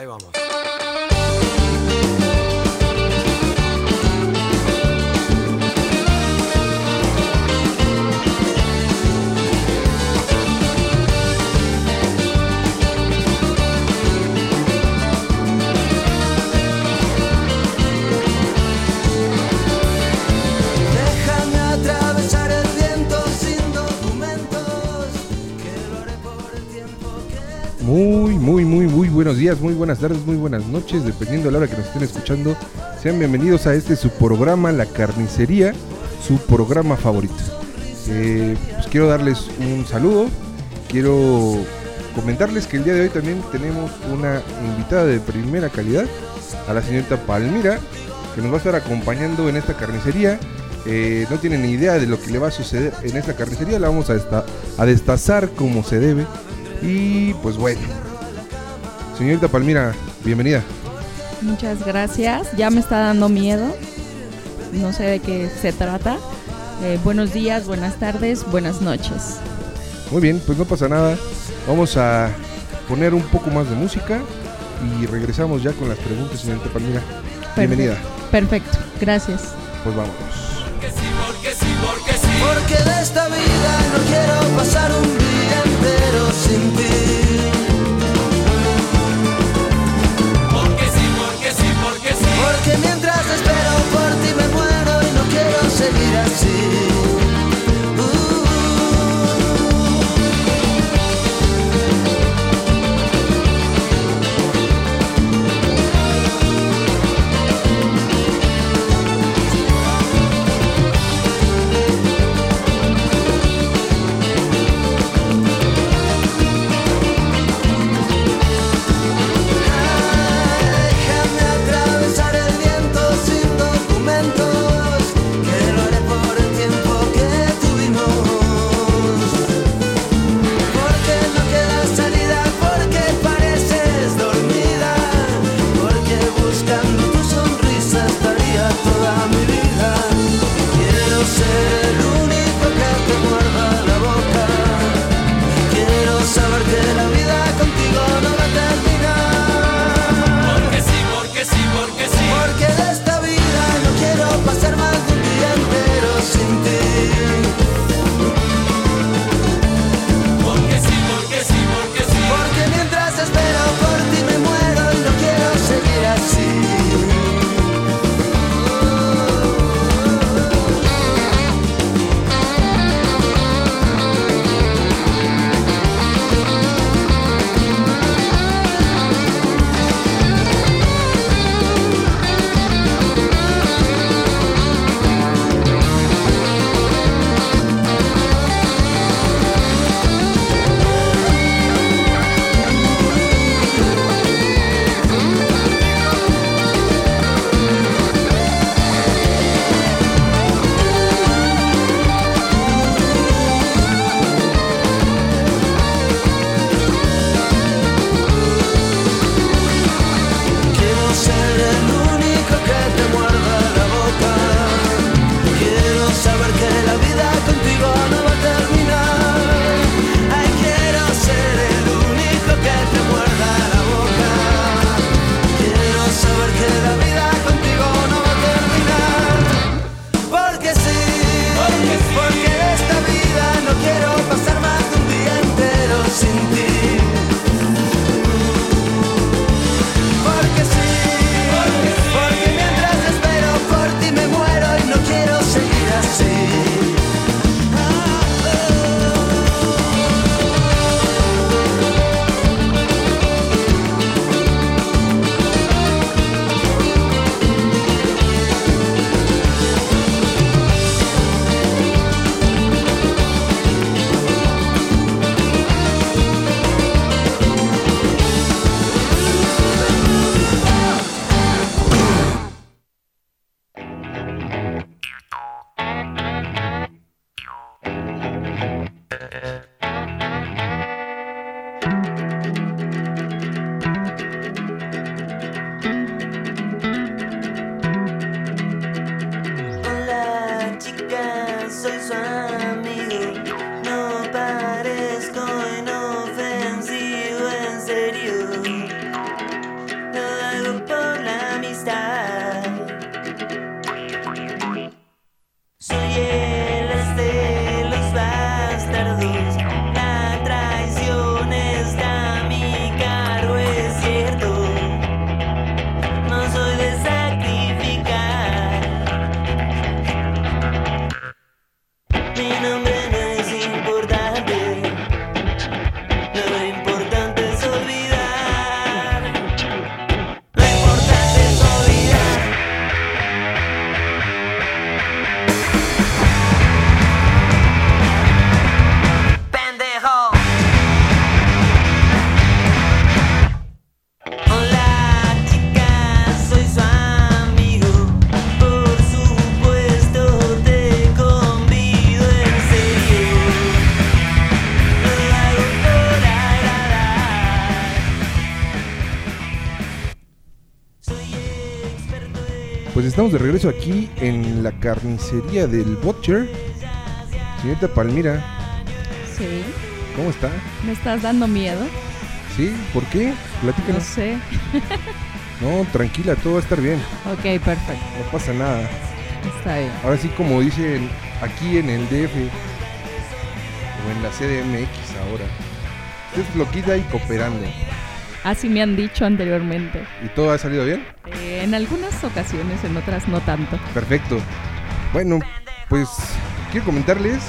Ahí vamos. Muy, muy, muy, muy buenos días, muy buenas tardes, muy buenas noches, dependiendo de la hora que nos estén escuchando. Sean bienvenidos a este su programa La Carnicería, su programa favorito. Eh, pues quiero darles un saludo, quiero comentarles que el día de hoy también tenemos una invitada de primera calidad, a la señorita Palmira, que nos va a estar acompañando en esta carnicería. Eh, no tienen ni idea de lo que le va a suceder en esta carnicería, la vamos a, a destazar como se debe. Y pues bueno, señorita Palmira, bienvenida. Muchas gracias. Ya me está dando miedo. No sé de qué se trata. Eh, buenos días, buenas tardes, buenas noches. Muy bien, pues no pasa nada. Vamos a poner un poco más de música y regresamos ya con las preguntas, señorita Palmira. Bienvenida. Perfecto, gracias. Pues vámonos. Porque de esta vida no quiero pasar un entero sin ti. Estamos de regreso aquí en la carnicería del Butcher. Señorita Palmira, Sí. ¿cómo está? ¿Me estás dando miedo? ¿Sí? ¿Por qué? No Platícanos. sé. No, tranquila, todo va a estar bien. Ok, perfecto. No pasa nada. Está bien. Ahora sí, como dicen aquí en el DF o en la CDMX ahora, usted es loquita y cooperando. Así me han dicho anteriormente. ¿Y todo ha salido bien? Eh, en algunas ocasiones, en otras no tanto. Perfecto. Bueno, pues quiero comentarles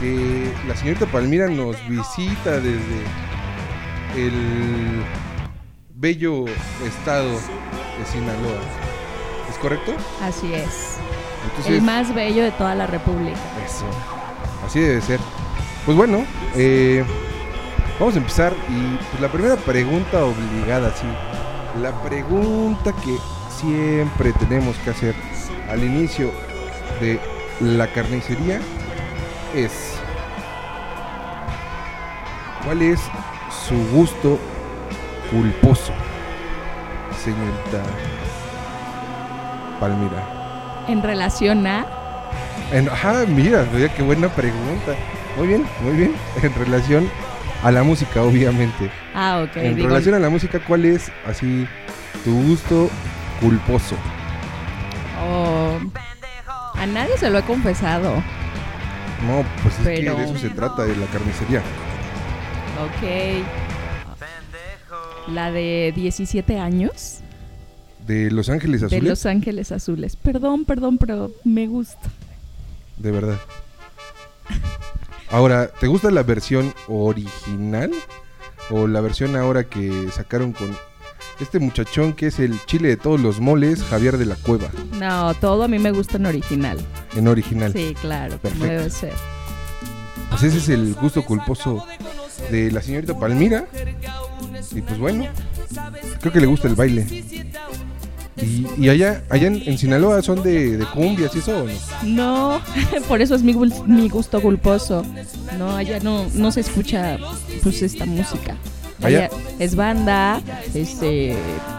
que la señorita Palmira nos visita desde el bello estado de Sinaloa. ¿Es correcto? Así es. Entonces, El más bello de toda la República. Eso. Así debe ser. Pues bueno, eh, vamos a empezar y pues, la primera pregunta obligada, sí. La pregunta que siempre tenemos que hacer al inicio de la carnicería es ¿cuál es su gusto culposo, señorita Palmira? En relación a. En- ajá, mira, mira qué buena pregunta. Muy bien, muy bien. En relación a la música, obviamente. Ah, ok. en digo, relación a la música, ¿cuál es así tu gusto culposo? oh, a nadie se lo he confesado. No, pues es Pero- que de eso se trata, de la carnicería. Ok. La de 17 años. De Los Ángeles De Azules, Los Ángeles Azules. Perdón, perdón, pero me gusta. de verdad. Ahora, ¿te gusta la versión original? ¿O la versión ahora que sacaron con este muchachón que es el chile de todos los moles, Javier de la Cueva, No, todo a mí me gusta en original. en original? Sí, claro, Perfecto. debe ser. Pues ese es el gusto culposo de la señorita Palmira. Y pues bueno, creo que le gusta el baile. Y, y allá, allá en, en Sinaloa son de, de cumbias y eso o no? No, por eso es mi, mi gusto culposo. No, allá no, no se escucha pues esta música. Allá- es banda, este,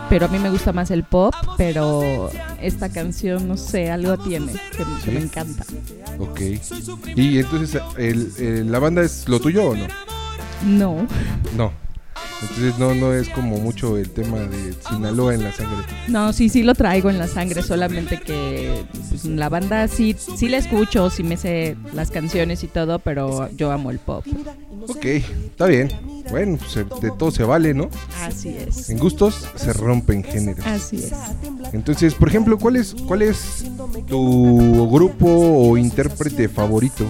pero a mí me gusta más el pop, pero esta canción, no sé, algo tiene que, me encanta. Ok. Y entonces, el- el- ¿la banda es lo tuyo o no? No, No. Entonces no, no es como mucho el tema de Sinaloa en la sangre. no, sí, sí lo traigo en la sangre, solamente que pues, la banda sí, sí la escucho, sí me sé las canciones y todo, pero yo amo el pop. Ok, está bien. Bueno, pues de todo se vale, ¿no? Así es. En gustos se rompen géneros. Así es. Entonces, por ejemplo, ¿cuál es, cuál es tu grupo o intérprete favorito?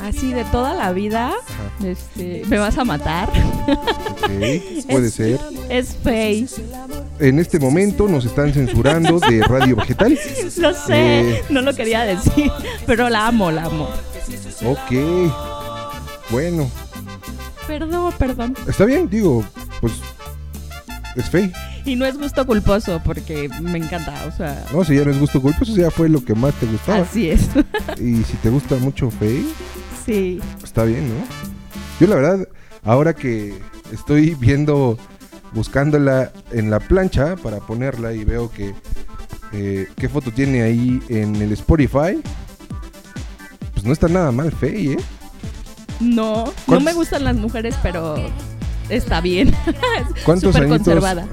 Así de toda la vida, Ajá. este, me vas a matar. Puede Es- ser. Es Faye. En este momento nos están censurando de Radio Vegetal. Lo sé, Eh. no lo quería decir, pero la amo, la amo. Ok. Bueno, Perdón, perdón. está bien, digo, pues es fe. Y no es gusto culposo porque me encanta, o sea, No, si ya no es gusto culposo, ya fue lo que más te gustaba. así es. Y si te gusta mucho fe, Sí. está bien, ¿no? Yo la verdad, ahora que estoy viendo, buscándola en la plancha para ponerla y veo que eh, qué foto tiene ahí en el Spotify, pues no está nada mal Faye, ¿eh? No, no ¿Cuántos- me gustan las mujeres, pero está bien. ¿Cuántos Súper añitos? conservada.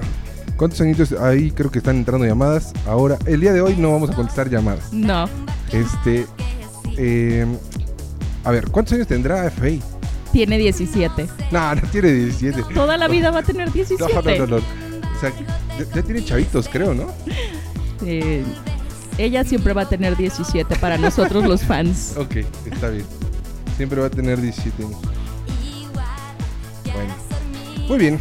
¿Cuántos añitos ahí creo que están entrando llamadas? Ahora, el día de hoy no vamos a contestar llamadas. No, Este, eh, a ver, ¿cuántos años tendrá Faye? tiene 17. No, no tiene 17. Toda la vida va a tener No, 17. no, no, no. O sea, ya, ya tiene chavitos, creo, ¿no? Eh, ella siempre va a tener 17 para nosotros los fans. Ok, está bien. Siempre va a tener 17 años. Bueno, muy bien.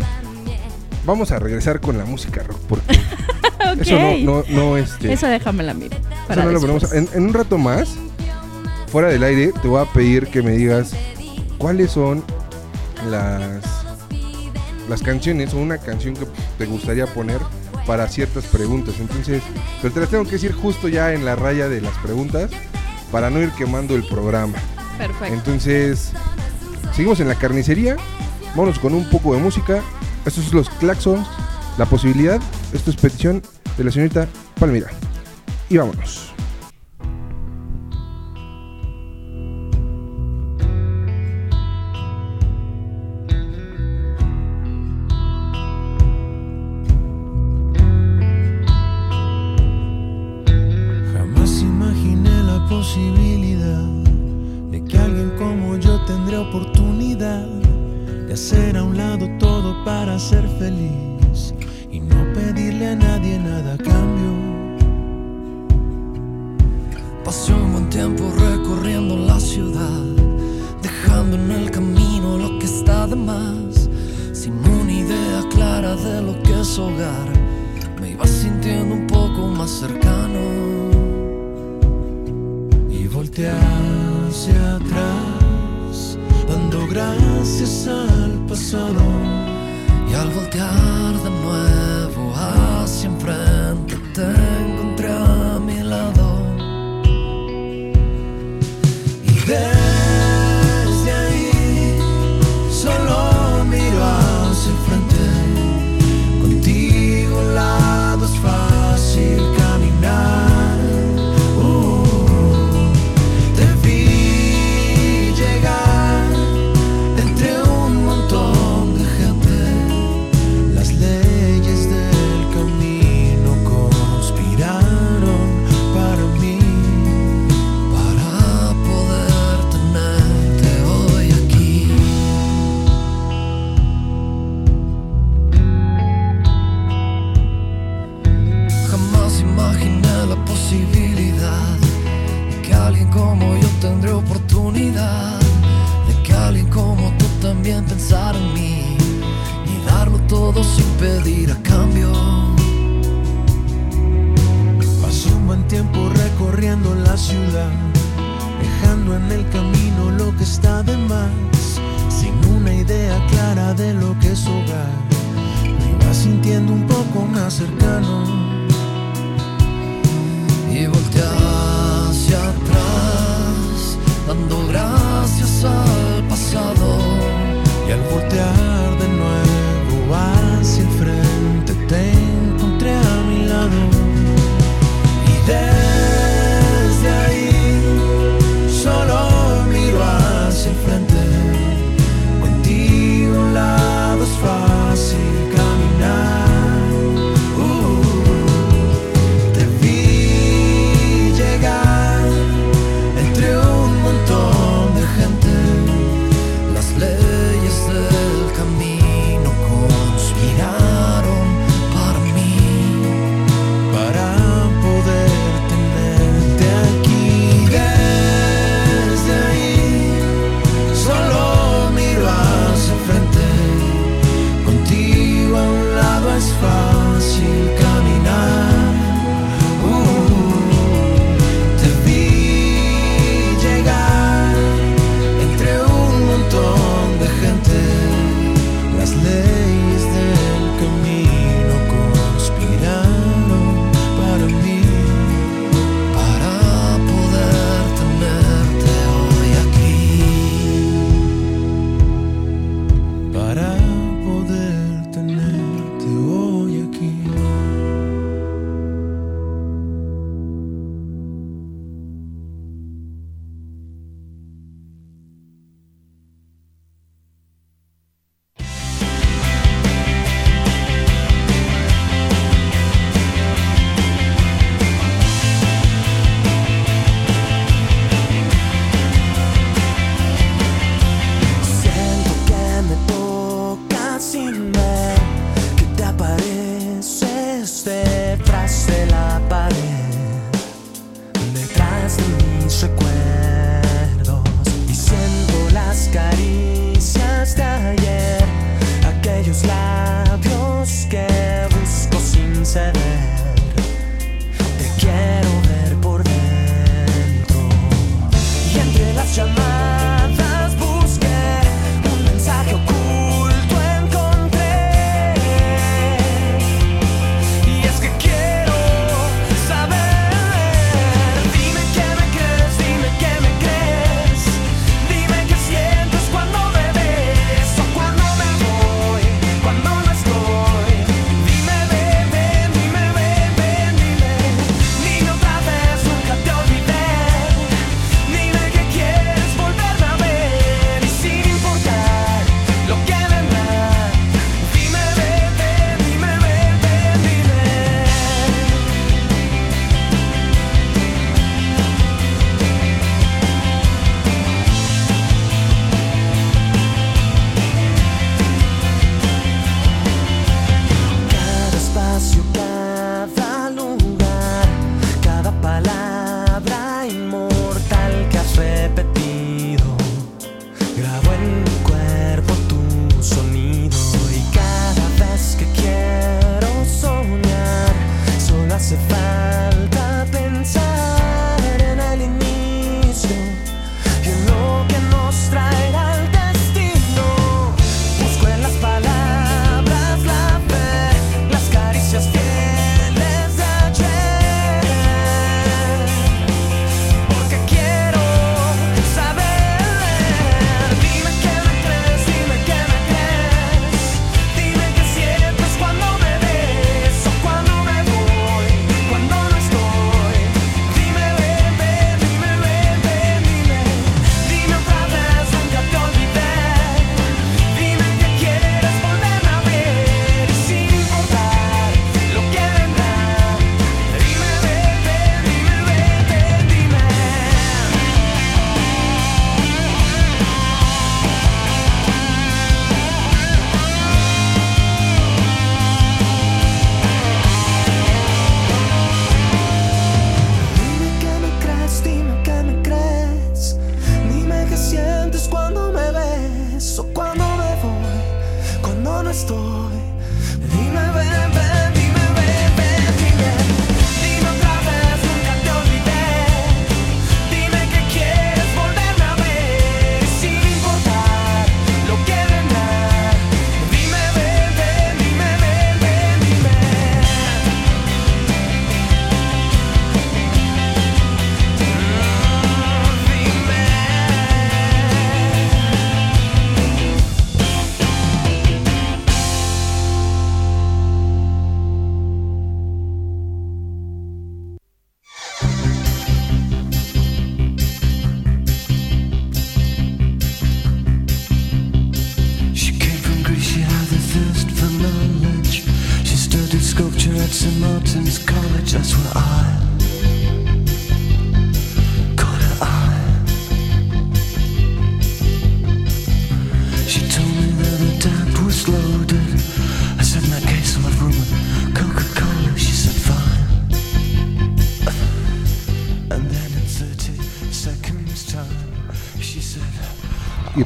Vamos a regresar con la música rock porque eso no, no, no, este, Esa déjamela a mí. eso para no lo ponemos. en un rato más, fuera del aire, te voy a pedir que me digas cuáles son las las canciones o una canción que te gustaría poner para ciertas preguntas. Entonces, pero te las tengo que decir justo ya en la raya de las preguntas para no ir quemando el programa. Perfecto. Entonces, seguimos en la carnicería. Vámonos con un poco de música. Estos son los claxons, la posibilidad. Esto es petición de la señorita Palmira. Y vámonos. alguien como tú también pensar en mí y darlo todo sin pedir a cambio. Pasó un buen tiempo recorriendo la ciudad, dejando en el camino lo que está de más, sin una idea clara de lo que es hogar. Me iba sintiendo un poco más cercano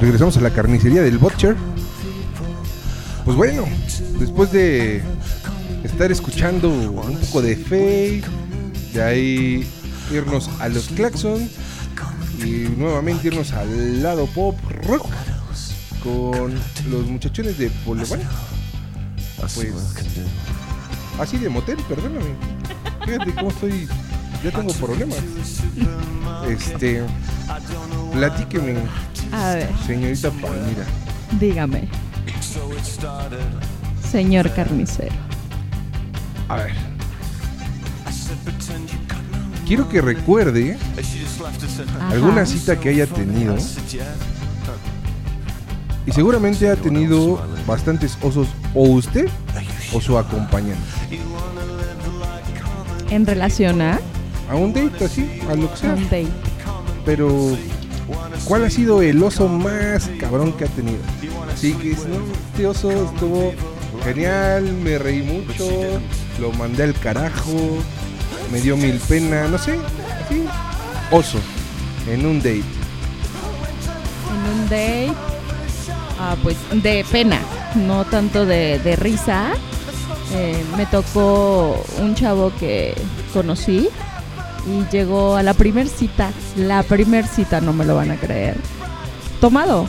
regresamos a la carnicería del Butcher. Pues bueno, después de estar escuchando un poco de Faye, de ahí irnos a los Claxon y nuevamente irnos al lado pop rock con los muchachones de Boulevard. Pues así de motel, perdóname. Fíjate cómo estoy. Ya tengo problemas. Este. Platíqueme, A ver, señorita Palmira. dígame. Señor carnicero. A ver. Quiero que recuerde Ajá. alguna cita que haya tenido. Y seguramente ha tenido bastantes osos, o usted o su acompañante. En relación a A un date así, a lo que sea. un date. Pero, ¿cuál ha sido el oso más cabrón que ha tenido? Sí, que no, este oso estuvo genial, me reí mucho, lo mandé al carajo, me dio mil pena, no sé, así. Oso, en un date. En un date, ah, pues de pena, no tanto de, de risa. Eh, me tocó un chavo que conocí y llegó a la primer cita, la primer cita, no me lo van a creer, tomado,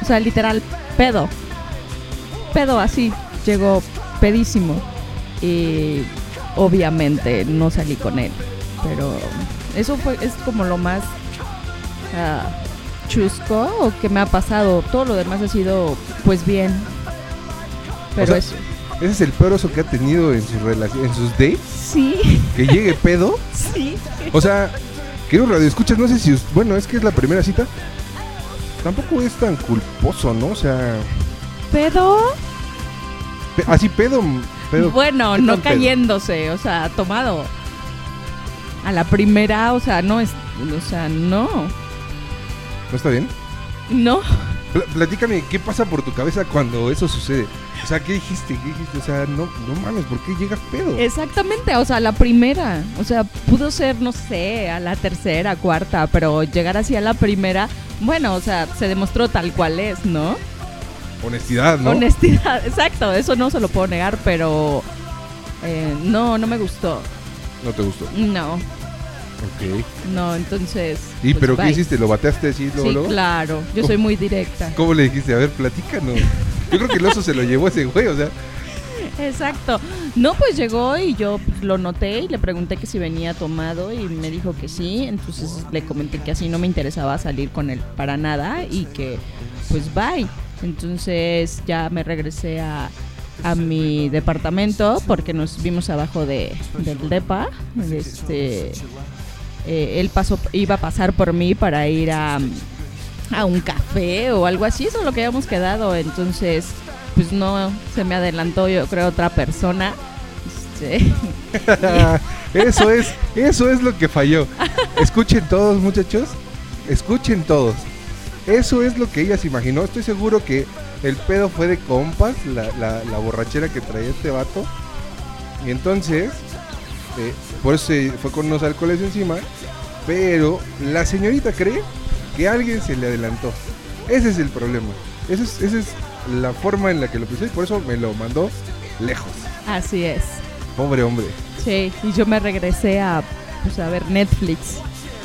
o sea, literal, pedo, pedo así, llegó pedísimo y obviamente no salí con él, pero eso fue, es como lo más ah, chusco o que me ha pasado. Todo lo demás ha sido, pues bien. Pero sea, eso. Ese es el peor oso que ha tenido en sus en sus dates, Sí, que llegue pedo. sí. O sea, querido radio escuchas, no sé si, bueno, es que es la primera cita. Tampoco es tan culposo, ¿no? O sea, Pero, pe- así pedo, pedo. bueno, ¿qué no pedo? cayéndose, o sea, tomado. A la primera, o sea, no es. O sea, no. ¿No está bien? No. Pl- platícame, ¿qué pasa por tu cabeza cuando eso sucede? O sea, ¿qué dijiste? ¿Qué dijiste? O sea, no, no mames, ¿por qué llegas pedo? Exactamente, o sea, la primera. O sea, pudo ser, no sé, a la tercera, cuarta, pero llegar así a la primera, bueno, o sea, se demostró tal cual es, ¿no? Honestidad, ¿no? Honestidad, exacto, eso no se lo puedo negar, pero eh, no, no me gustó. no te gustó. No, Ok. no, entonces. ¿Y pues, pero qué hiciste? ¿Lo bateaste así luego? Sí, luego? claro, yo soy muy directa. ¿Cómo le dijiste? A ver, platícanos. Yo creo que el oso se lo llevó ese güey, o sea. Exacto. No, pues llegó y yo pues, lo noté y le pregunté que si venía tomado y me dijo que sí. Entonces le comenté que así no me interesaba salir con él para nada y que pues bye. Entonces ya me regresé a, a mi departamento porque nos vimos abajo de, del depa. Este, eh, él pasó, iba a pasar por mí para ir a, a un café o algo así. Eso es lo que habíamos quedado. Entonces pues no se me adelantó yo creo otra persona Este, eso es, eso es lo que falló. Escuchen todos, muchachos. Escuchen todos. Eso es lo que ella se imaginó. Estoy seguro que el pedo fue de compas, la, la- la borrachera que traía este vato. Y entonces, eh, por eso se fue con unos alcoholes encima. Pero la señorita cree que alguien se le adelantó. Ese es el problema. Esa es, esa es la forma en la que lo y por eso me lo mandó lejos. así es. Pobre hombre. Sí, y yo me regresé a, pues, a ver Netflix.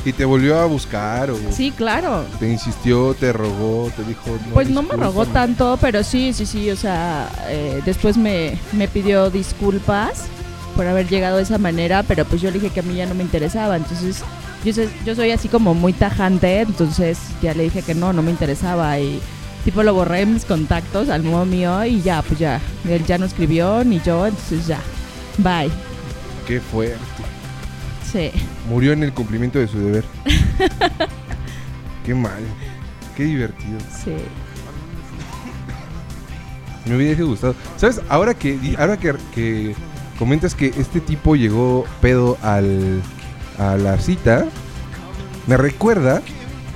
¿Y te volvió a buscar o Sí, claro. te insistió, te rogó, te dijo no? Pues no me rogó discúlpame"? tanto, pero sí, sí, sí, o sea, eh, después me, me pidió disculpas por haber llegado de esa manera, pero pues yo le dije que a mí ya no me interesaba, entonces yo, sé- yo soy así como muy tajante, entonces ya le dije que no, no me interesaba y tipo lo borré en mis contactos al modo mío y ya, pues ya, él ya no escribió ni yo, entonces ya, bye, Qué fuerte. sí. Murió en el cumplimiento de su deber. Qué mal. Qué divertido. Sí. Me hubiese gustado. ¿Sabes? Ahora que, ahora que, que comentas que este tipo llegó pedo al, a la cita, me recuerda,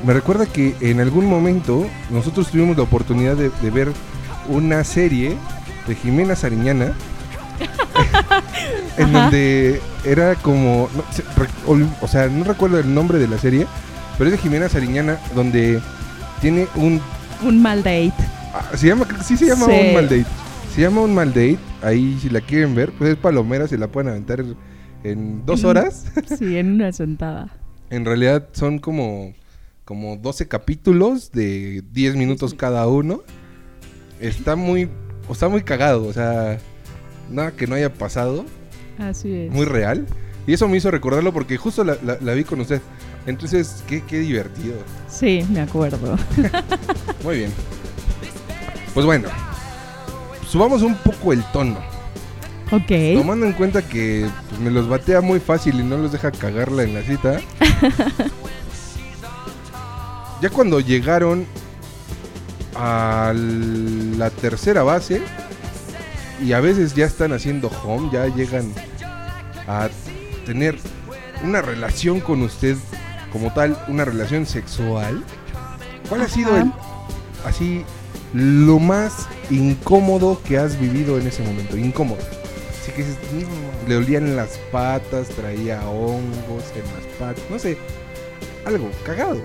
me recuerda que en algún momento nosotros tuvimos la oportunidad de, de ver una serie de Jimena Sariñana. en Ajá. donde era como, no, se- re- ol- o sea, no recuerdo el nombre de la serie, pero es de Jimena Sariñana donde tiene un Un mal date. Ah, se llama, sí se llama Sí. un mal date. Se llama un mal date. Ahí si la quieren ver, pues es palomera, se la pueden aventar en dos horas. Sí, en una sentada. en realidad son como, como 12 capítulos de 10 minutos cada uno. Está muy, o está muy cagado, o sea, nada que no haya pasado, Así es. muy real. Y eso me hizo recordarlo porque justo la, la- la vi con usted. Entonces, qué, qué divertido. Sí, me acuerdo. Muy bien. Pues bueno, subamos un poco el tono. Ok. Tomando en cuenta que pues, me los batea muy fácil y no los deja cagarla en la cita. ya cuando llegaron a la tercera base y a veces ya están haciendo home, ya llegan a tener una relación con usted como tal, una relación sexual. ¿Cuál ha sido el así lo más incómodo que has vivido en ese momento? Incómodo. Así que "No", le olían las patas, traía hongos en las patas, no sé, algo cagado.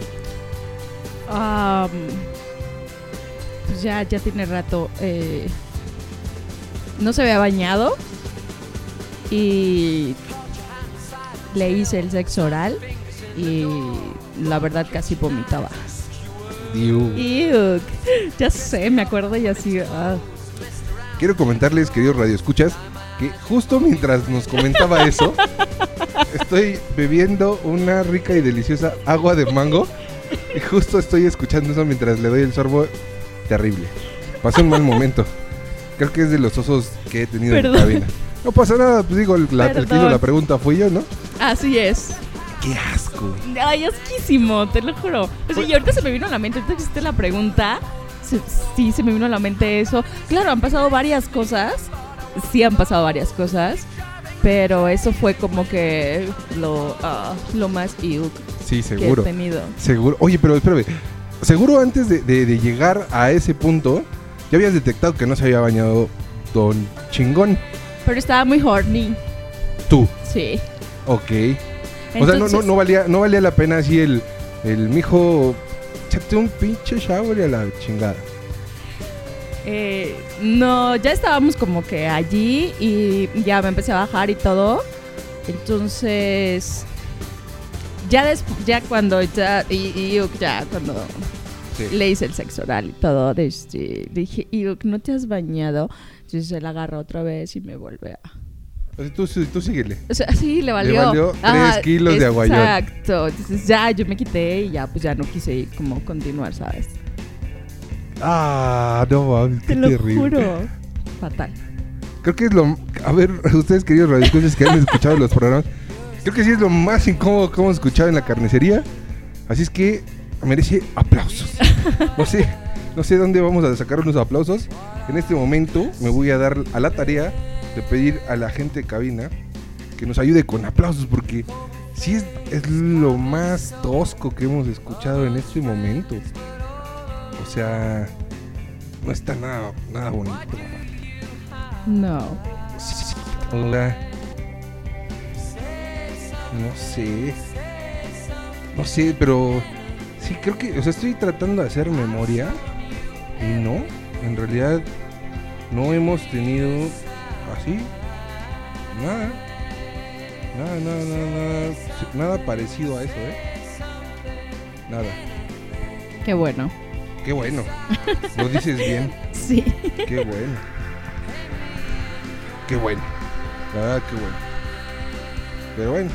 Pues ya, ya tiene rato. eh, no se había bañado. Y le hice el sexo oral. Y la verdad casi vomitaba. Ya sé, me acuerdo y así. ah. Quiero comentarles, queridos radioescuchas, que justo mientras nos comentaba eso, estoy bebiendo una rica y deliciosa agua de mango. Y justo estoy escuchando eso mientras le doy el sorbo. Terrible. Pasé un mal momento. Creo que es de los osos que he tenido en la cabina. No pasa nada, pues digo, la- el que hizo Perdón. la pregunta fui yo, ¿no? Así es. ¡Qué asco! Ay, asquísimo, te lo juro. O sea, y ahorita se me vino a la mente, ahorita que hiciste la pregunta, se- sí se me vino a la mente eso. Claro, han pasado varias cosas, sí han pasado varias cosas, pero eso fue como que lo, ah, lo más iuk Sí, que seguro. he tenido. Seguro. Oye, pero espérame. Seguro antes de, de- de llegar a ese punto, ya habías detectado que no se había bañado Don Chingón. Pero estaba muy horny, Tú. sí. Ok. O sea, no, no, no valía, no valía la pena así el, el mijo. Échate un pinche shower y a la chingada. Eh, no, ya estábamos como que allí y ya me empecé a bajar y todo. Entonces, ya después, ya cuando ya, y, y yo ya cuando Sí. le hice el sexo oral y todo, este, dije, y no te has bañado. Entonces la agarra otra vez y me vuelve a... Tú, tú síguele. O sea, sí, le valió. valió tres kilos de aguayón. Exacto. Entonces ya yo me quité y ya pues ya no quise como continuar, ¿sabes? Ah, no mames, qué Te lo terrible. juro. Fatal. Creo que es lo. A ver, ustedes, queridos radioescuchas que han escuchado los programas, creo que sí es lo más incómodo que hemos escuchado en la carnicería. Así es que merece aplausos. No sé, no sé dónde vamos a sacar unos aplausos. En este momento me voy a dar a la tarea de pedir a la gente de cabina que nos ayude con aplausos porque sí es, es lo más tosco que hemos escuchado en este momento. O sea, no está nada, nada bonito. No. Hola. No sé. No sé, pero sí creo que, o sea, estoy tratando de hacer memoria y no, en realidad no hemos tenido así nada. Nada, nada, nada, nada, nada parecido a eso, ¿eh? Nada. Qué bueno. Qué bueno. Lo dices bien. Sí. Qué bueno. Qué bueno. La verdad, qué bueno. Pero bueno.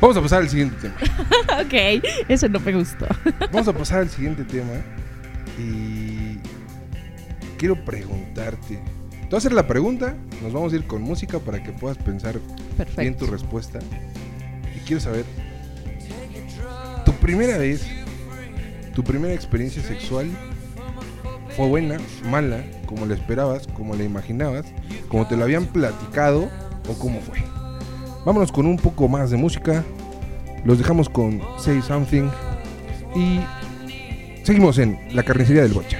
Vamos a pasar al siguiente tema. ok, eso no me gustó. Vamos a pasar al siguiente tema. Y quiero preguntarte. Te voy a hacer la pregunta. Nos vamos a ir con música para que puedas pensar bien tu respuesta. Y quiero saber. Tu primera vez. Tu primera experiencia sexual. ¿Fue buena? ¿Mala? como lo esperabas, como lo imaginabas, como te lo habían platicado o cómo fue. Vámonos con un poco más de música. Los dejamos con Say Something y seguimos en la carnicería del Bocha.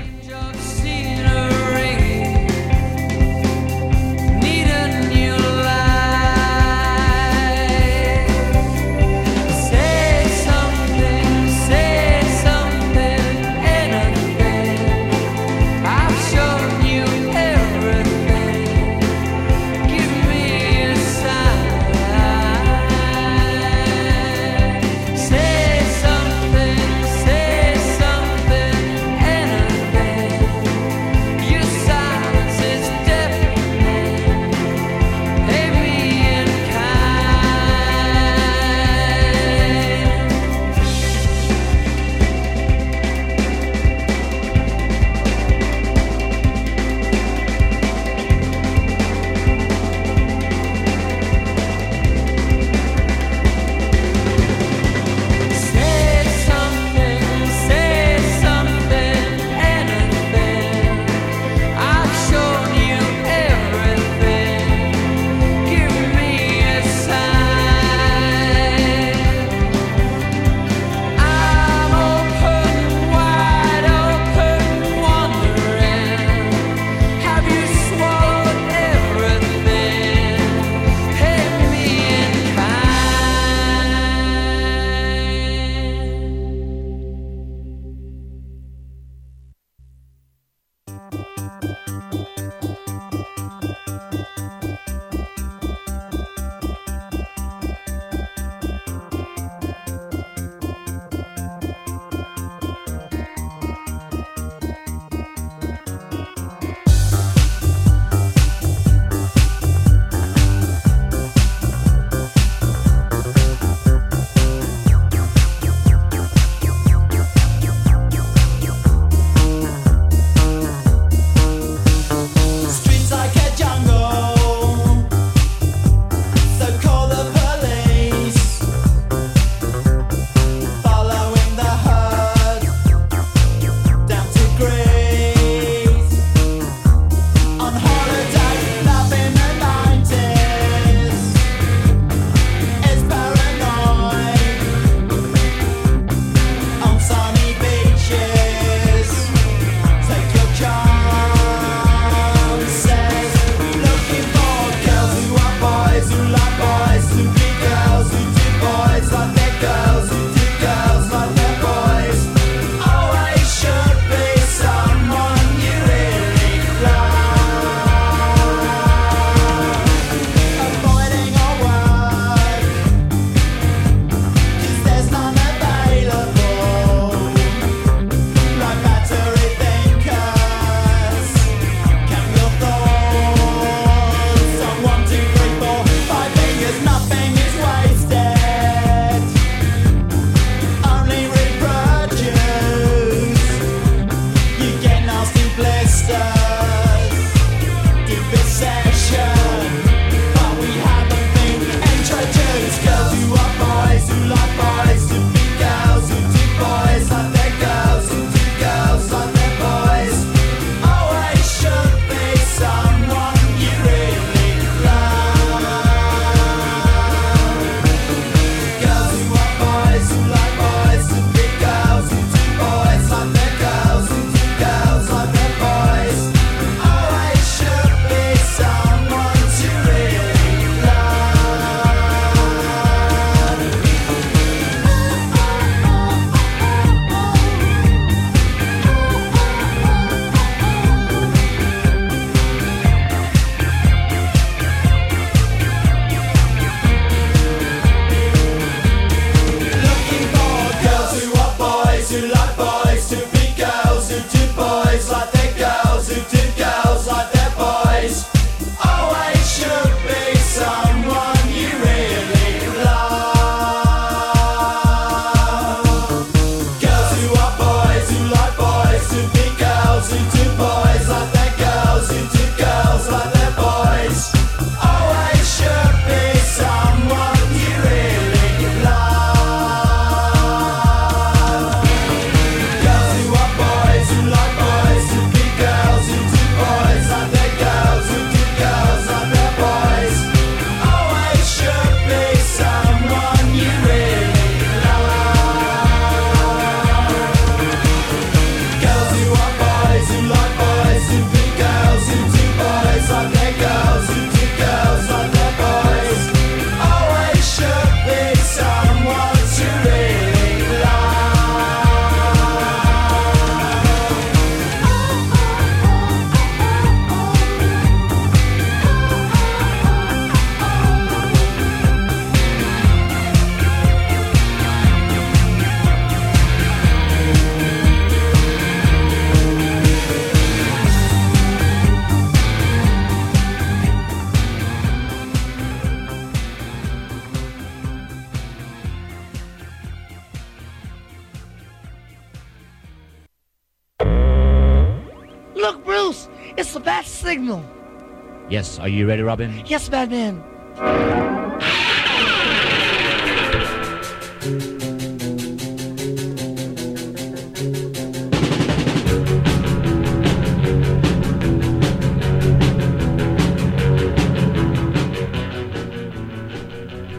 Are you ready, Robin? Yes, Batman.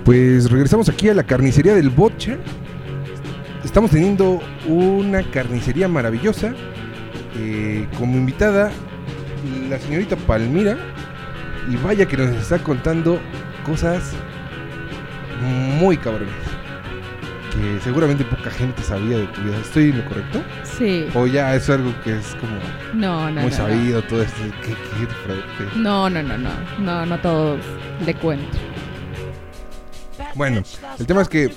Pues regresamos aquí a la carnicería del Bocha. Estamos teniendo una carnicería maravillosa. eh, como invitada, la señorita Palmira. Y vaya que nos está contando cosas muy cabrones. Que seguramente poca gente sabía de tu vida. ¿Estoy en lo correcto? Sí. O ya es algo que es como No, no, muy no. sabido todo esto. ¿Qué, qué. No, no, no, no. No, no todos le cuento. Bueno, el tema es que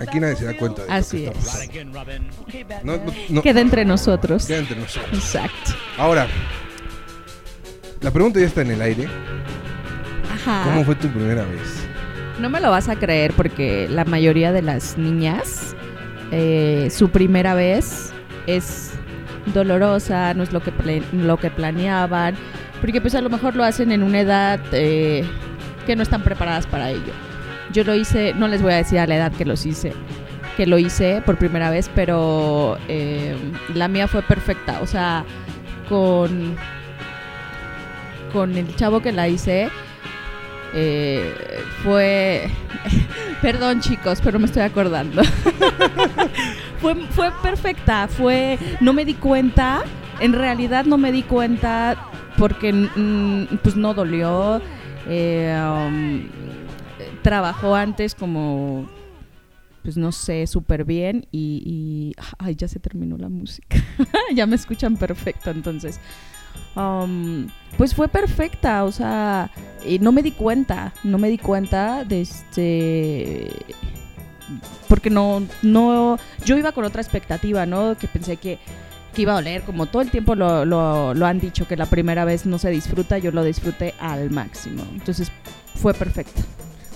aquí nadie se da cuenta de lo Así que está es. Batman. no, no, Queda entre nosotros. queda entre nosotros. Exacto. Ahora, la pregunta ya está en el aire. Ajá. ¿Cómo fue tu primera vez? No me lo vas a creer porque la mayoría de las niñas, eh, su primera vez es dolorosa, no es lo que, lo que planeaban, porque pues a lo mejor lo hacen en una edad eh, que no están preparadas para ello. Yo lo hice, no les voy a decir a la edad que los hice, que lo hice por primera vez, pero eh, la mía fue perfecta, o sea, con, con el chavo que la hice, eh, fue... Perdón chicos, pero me estoy acordando. fue, fue perfecta, fue... No me di cuenta, en realidad no me di cuenta porque mm, pues no dolió. eh, um, trabajó antes como, pues no sé, súper bien y, y- Ay, ya se terminó la música. ya me escuchan perfecto, entonces... um, pues fue perfecta, o sea, y no me di cuenta, no me di cuenta de este porque no no yo iba con otra expectativa, ¿no? Que pensé que, que iba a doler, como todo el tiempo lo, lo, lo han dicho que la primera vez no se disfruta, yo lo disfruté al máximo. Entonces fue perfecto.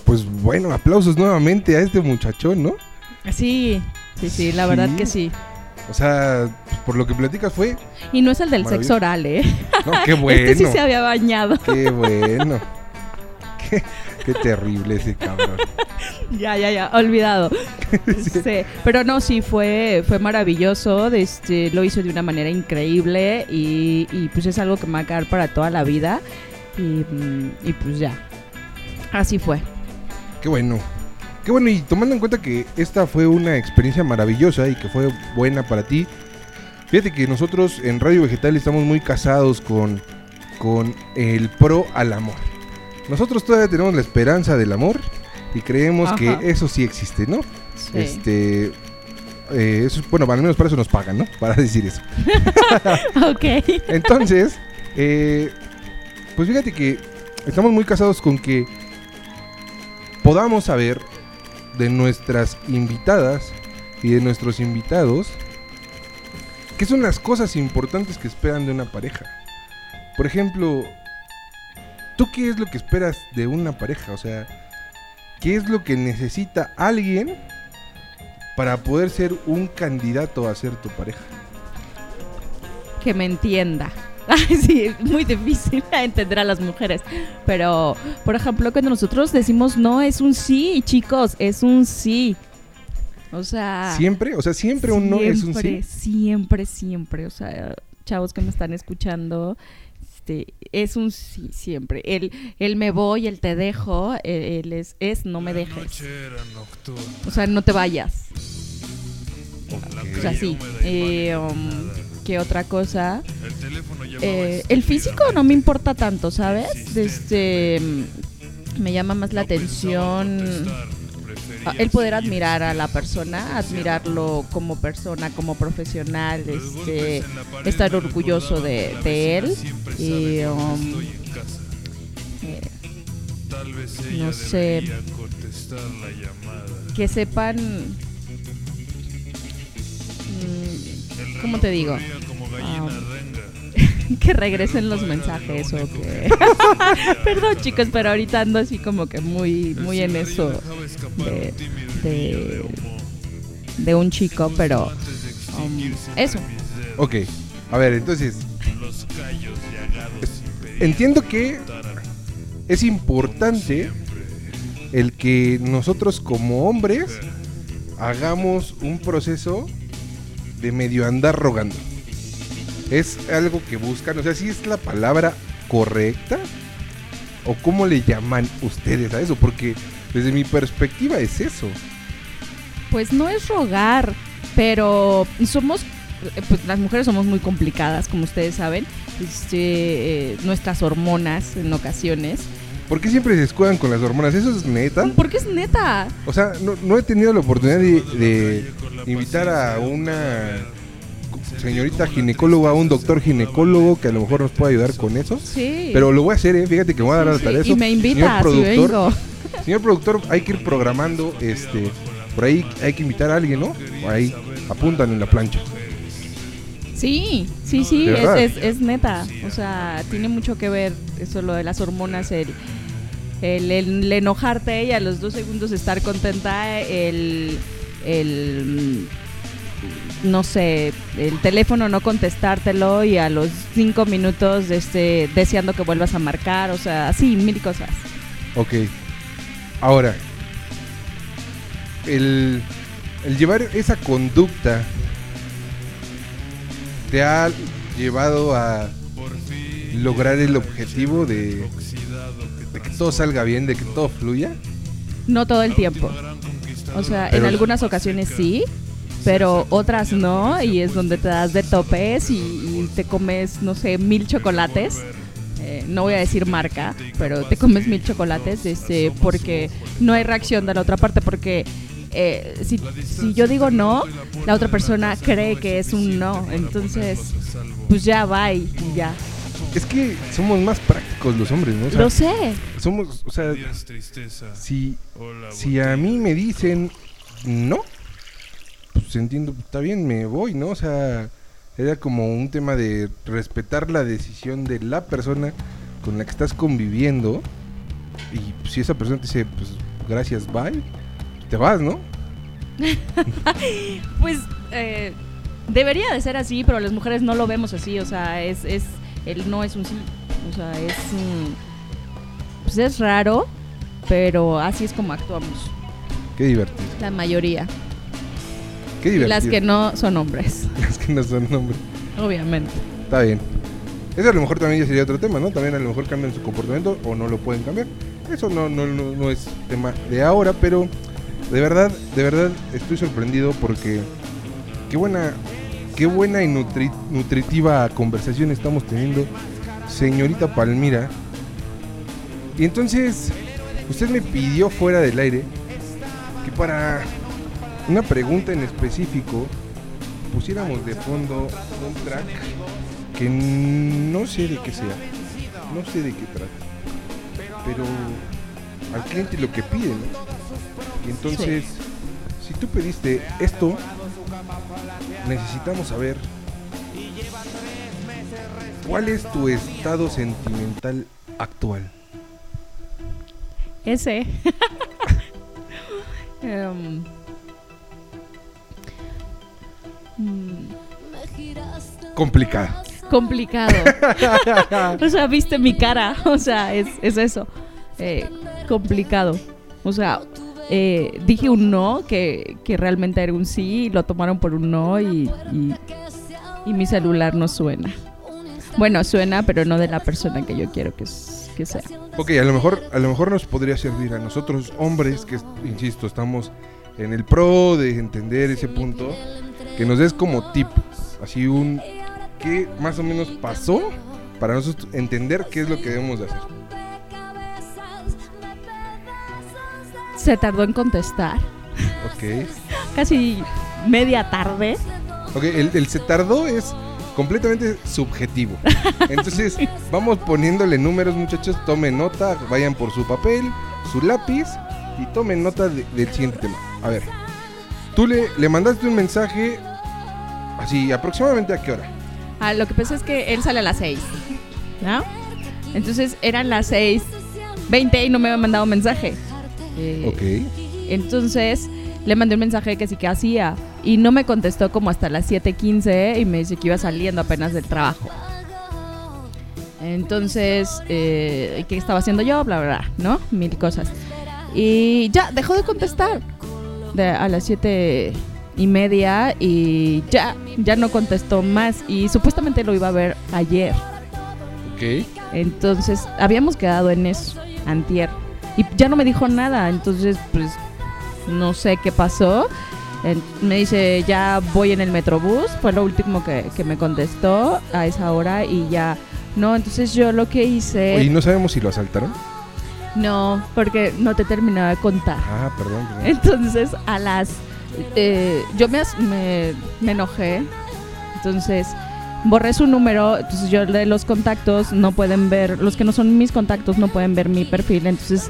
Pues bueno, aplausos nuevamente a este muchachón, ¿no? Sí, sí, sí, la verdad que sí. O sea, por lo que platicas fue. Y no es el del sexo oral, ¿eh? No, qué bueno. Este sí se había bañado. Qué bueno. Qué, qué terrible ese cabrón. Ya, ya, ya, olvidado. Sí, Pero no, sí, fue, fue maravilloso. Este, lo hizo de una manera increíble y, y, pues es algo que me va a quedar para toda la vida. Y, mm, y pues ya. Así fue. Qué bueno. Qué bueno, y tomando en cuenta que esta fue una experiencia maravillosa y que fue buena para ti, fíjate que nosotros en Radio Vegetal estamos muy casados con, con el pro al amor. Nosotros todavía tenemos la esperanza del amor y creemos Ajá. que eso sí existe, ¿no? Sí. Este. eh, eso, bueno, al menos para eso nos pagan, ¿no? Para decir eso. ok. Entonces, eh, pues fíjate que estamos muy casados con que podamos saber de nuestras invitadas y de nuestros invitados qué son las cosas importantes que esperan de una pareja. Por ejemplo, ¿tú qué es lo que esperas de una pareja? O sea, ¿qué es lo que necesita alguien para poder ser un candidato a ser tu pareja? Que me entienda. Ay, sí, muy difícil entender a las mujeres. Pero, por ejemplo, cuando nosotros decimos no, es un sí, chicos, es un sí. O sea. Siempre, o sea, siempre un no es un sí. Siempre, Siempre, siempre. O sea, chavos que me están escuchando, este, es un sí, siempre. El, el me voy, el te dejo, el, el es, es no me dejes. O sea, no te vayas. O sea, sí. Eh, um, ¿Qué otra cosa? Eh, el físico no me importa tanto, ¿sabes? Este, me llama más la atención el poder admirar a la persona, admirarlo como persona, como profesional, este, estar orgulloso de, de él y um, eh, no sé que sepan mm, ¿cómo te digo? Um, que regresen los mensajes o que perdón chicos pero ahorita ando así como que muy muy en eso de, de, de un chico pero um, eso. Ok, a ver, entonces, entiendo que es importante el que nosotros como hombres hagamos un proceso de medio andar rogando. Es algo que buscan, o sea, si es la palabra correcta o cómo le llaman ustedes a eso, porque desde mi perspectiva es eso. Pues no es rogar, pero somos, pues las mujeres somos muy complicadas, como ustedes saben. Este, eh, nuestras hormonas en ocasiones. ¿Por qué siempre se escudan con las hormonas? ¿Eso es neta? Porque es neta. O sea, no, no he tenido la oportunidad de, de invitar a una señorita ginecóloga, a un doctor ginecólogo que a lo mejor nos pueda ayudar con eso. Sí. Pero lo voy a hacer, ¿eh? Fíjate que me voy a dar Sí, la sí, tarea Y eso. me Señor y productor, vengo. Señor productor, hay que ir programando, este, por ahí hay que invitar a alguien, ¿no? Por ahí apuntan en la plancha. Sí, sí, sí, ¿De es, es, es neta. O sea, tiene mucho que ver eso, lo de las hormonas, el, el, el enojarte y a los dos segundos estar contenta, el, el, no sé, el teléfono no contestártelo y a los cinco minutos este, deseando que vuelvas a marcar, o sea, sí, mil cosas. Ok. Ahora, el, el llevar esa conducta te ha llevado a lograr el objetivo de, de que todo salga bien, de que todo fluya. No todo el tiempo. O sea, en algunas ocasiones sí, pero otras no, y es donde te das de topes y, y te comes, no sé, mil chocolates. Eh, no voy a decir marca, pero te comes mil chocolates este, porque no hay reacción de la otra parte, porque eh, si, si yo digo no, la otra persona cree que es un no, entonces pues ya va y ya. Es que somos más prácticos los hombres, ¿no? O sea, Lo sé, somos, o sea, si, si a mí me dicen no, pues entiendo, está bien, me voy, ¿no? O sea, era como un tema de respetar la decisión de la persona con la que estás conviviendo. Y si esa persona te dice, pues gracias, bye, te vas, ¿no? Pues eh, debería de ser así, pero las mujeres no lo vemos así. O sea, es, es el no es un sí. O sea, es un- pues es raro, pero así es como actuamos. Qué divertido. La mayoría. Qué Y divertido. las que no son hombres, Las que no son hombres. obviamente. Está bien. Eso a lo mejor también ya sería otro tema, ¿no? También a lo mejor cambian su comportamiento o no lo pueden cambiar. Eso no, no, no, no es tema de ahora, pero de verdad, de verdad estoy sorprendido porque qué buena, qué buena y nutri- nutritiva conversación estamos teniendo, señorita Palmira. Y entonces, usted me pidió fuera del aire que para una pregunta en específico pusiéramos de fondo un track que no sé de qué sea, no sé de qué trata, pero al cliente lo que pide, ¿no? Y entonces, si tú pediste esto, necesitamos saber cuál es tu estado sentimental actual. Ese. Em, mm, Complicada. complicado. o sea, viste mi cara. O sea, es, es eso. Eh, complicado. O sea, eh, dije un no, que, que realmente era un sí, y lo tomaron por un no y, y, mi celular no suena. Bueno, suena, pero no de la persona que yo quiero que, que sea. Ok, a lo mejor, a lo mejor nos podría servir a nosotros hombres que, insisto, estamos en el pro de entender ese punto, que nos des como tip, así un qué más o menos pasó para nosotros entender qué es lo que debemos de hacer. Se tardó en contestar. Ok. Casi media tarde. Ok, el, el se tardó es completamente subjetivo. Entonces, vamos poniéndole números, muchachos. Tomen nota, vayan por su papel, su lápiz y tomen nota de- del siguiente tema. A ver, tú le, le mandaste un mensaje así, aproximadamente a qué hora. Ah, lo que pasa es que él sale a las 6. ¿No? Entonces eran las 6.20 y no me había mandado mensaje. Eh, Ok. Entonces le mandé un mensaje que sí que hacía. Y no me contestó como hasta las 7.15 y me dice que iba saliendo apenas del trabajo. Entonces, eh, ¿qué estaba haciendo yo? Bla, bla, bla, ¿no? Mil cosas. Y ya, dejó de contestar de- a las siete y media y ya, ya no contestó más. Y supuestamente lo iba a ver ayer. Ok. Entonces, habíamos quedado en eso, antier. Y ya no me dijo nada, entonces, pues, no sé qué pasó. Me dice, ya voy en el Metrobús, fue lo último que, que me contestó a esa hora y ya... No, entonces yo lo que hice... Oye, ¿no sabemos si lo asaltaron? No, porque no te terminaba de contar. Ah, perdón. perdón. Entonces, a las... eh, yo me, me, me enojé. Entonces, borré su número. Entonces, yo de los contactos no pueden ver... Los que no son mis contactos no pueden ver mi perfil. Entonces,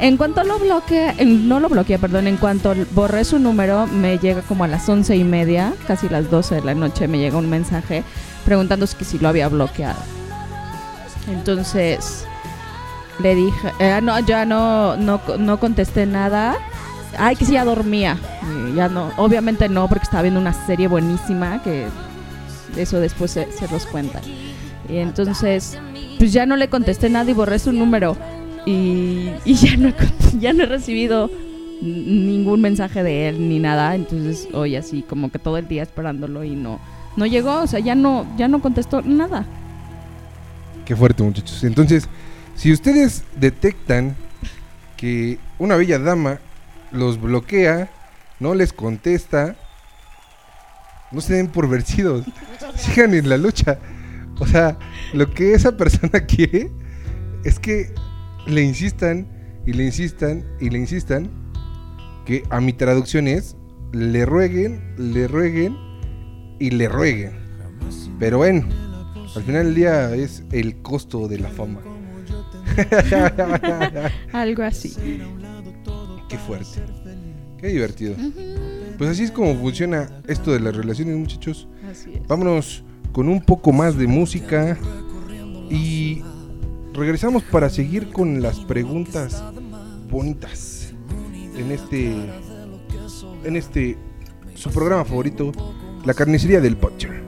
en cuanto lo bloqueé... en- No lo bloqueé, perdón. En cuanto borré su número, me llega como a las once y media, casi las 12 de la noche, me llega un mensaje preguntando si, si lo había bloqueado. Entonces le dije, eh, no, ya no, no, contesté nada. Ay, que sí, ya dormía. Ya no, obviamente no, porque estaba viendo una serie buenísima que eso después se, los cuenta. Y entonces, pues ya no le contesté nada y borré su número. Y, y ya, no, ya no he recibido ningún mensaje de él ni nada. Entonces, hoy así como que todo el día esperándolo y no, no llegó. O sea, ya no, ya no contestó nada. Qué fuerte, muchachos. Entonces, si ustedes detectan que una bella dama los bloquea, no les contesta, no se den por vencidos. Sigan en la lucha. O sea, lo que esa persona quiere es que le insistan y le insistan y le insistan que a mi traducción es le rueguen, le rueguen y le rueguen. Pero bueno, al final del día es el costo de la fama. Algo así. Qué fuerte. Qué divertido. Pues así es como funciona esto de las relaciones, muchachos. Así es. Vámonos con un poco más de música y regresamos para seguir con las preguntas bonitas en este en este su programa favorito, La carnicería del Butcher.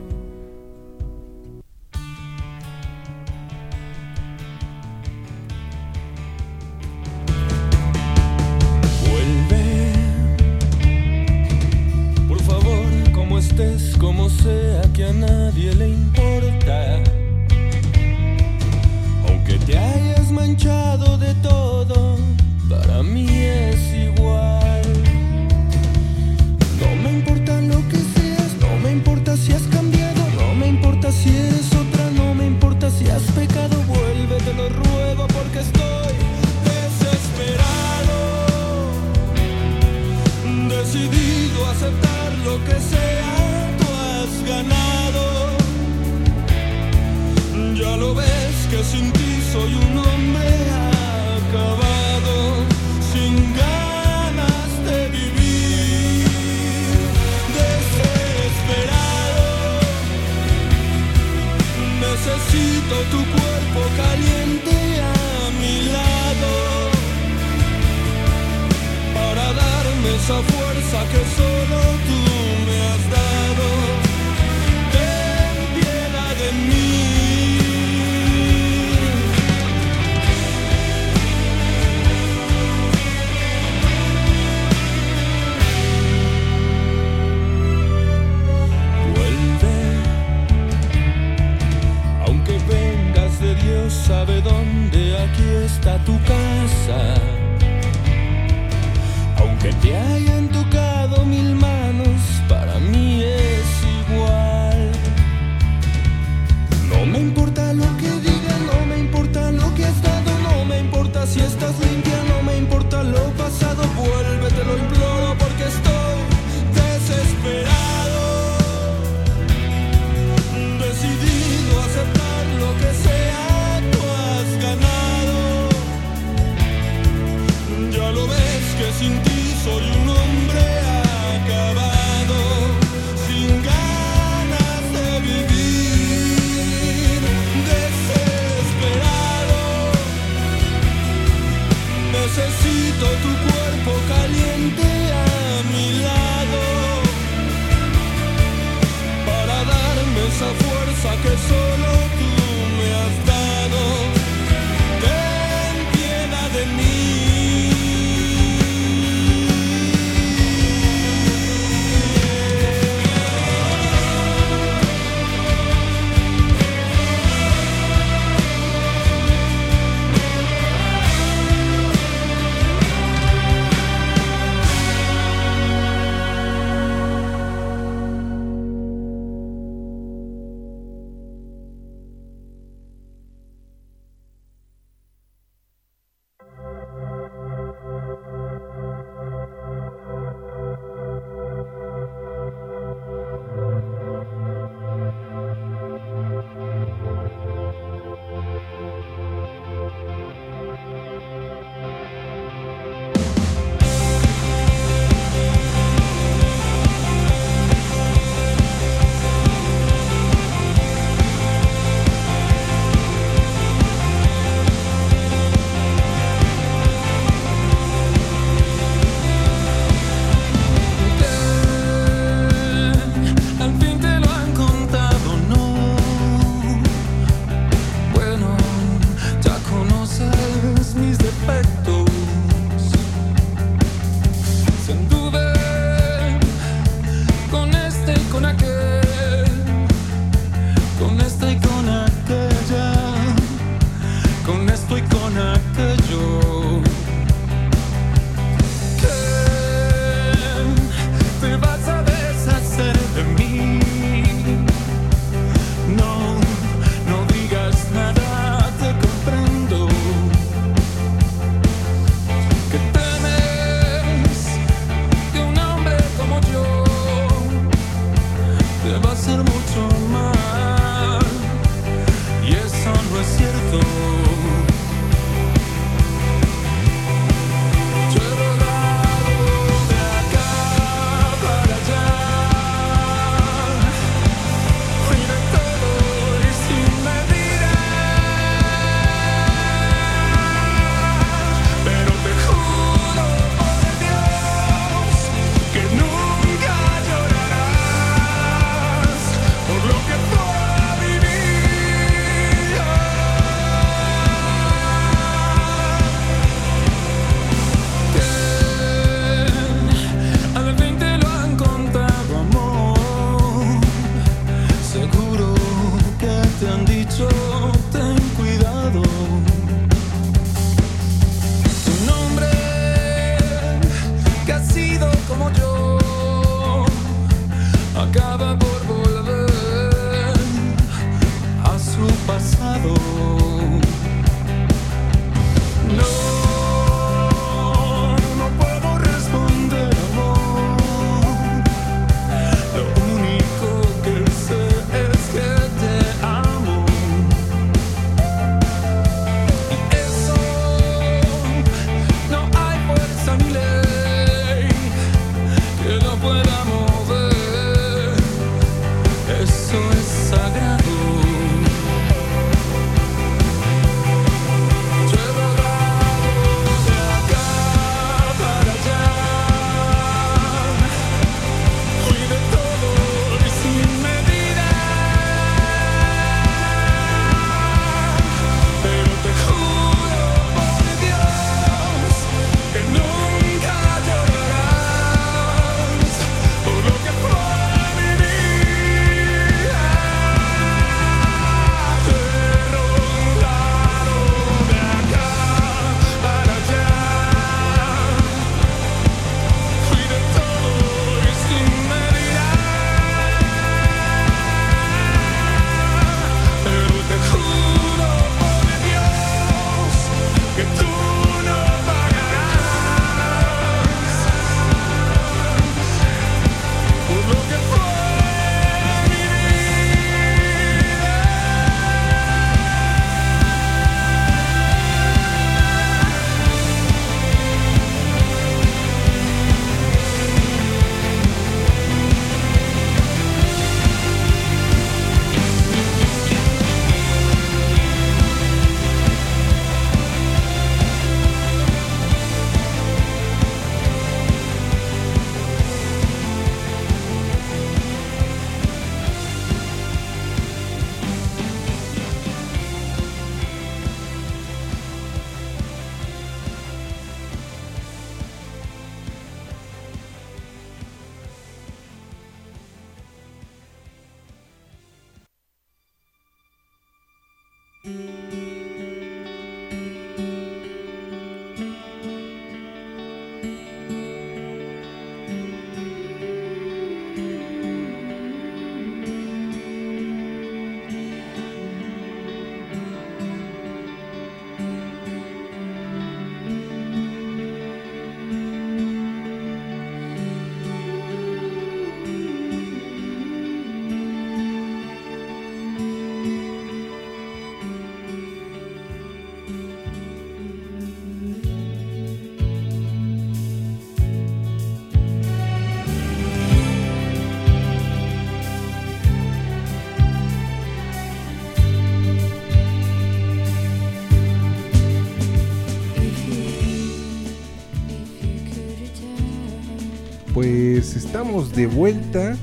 Estamos de vuelta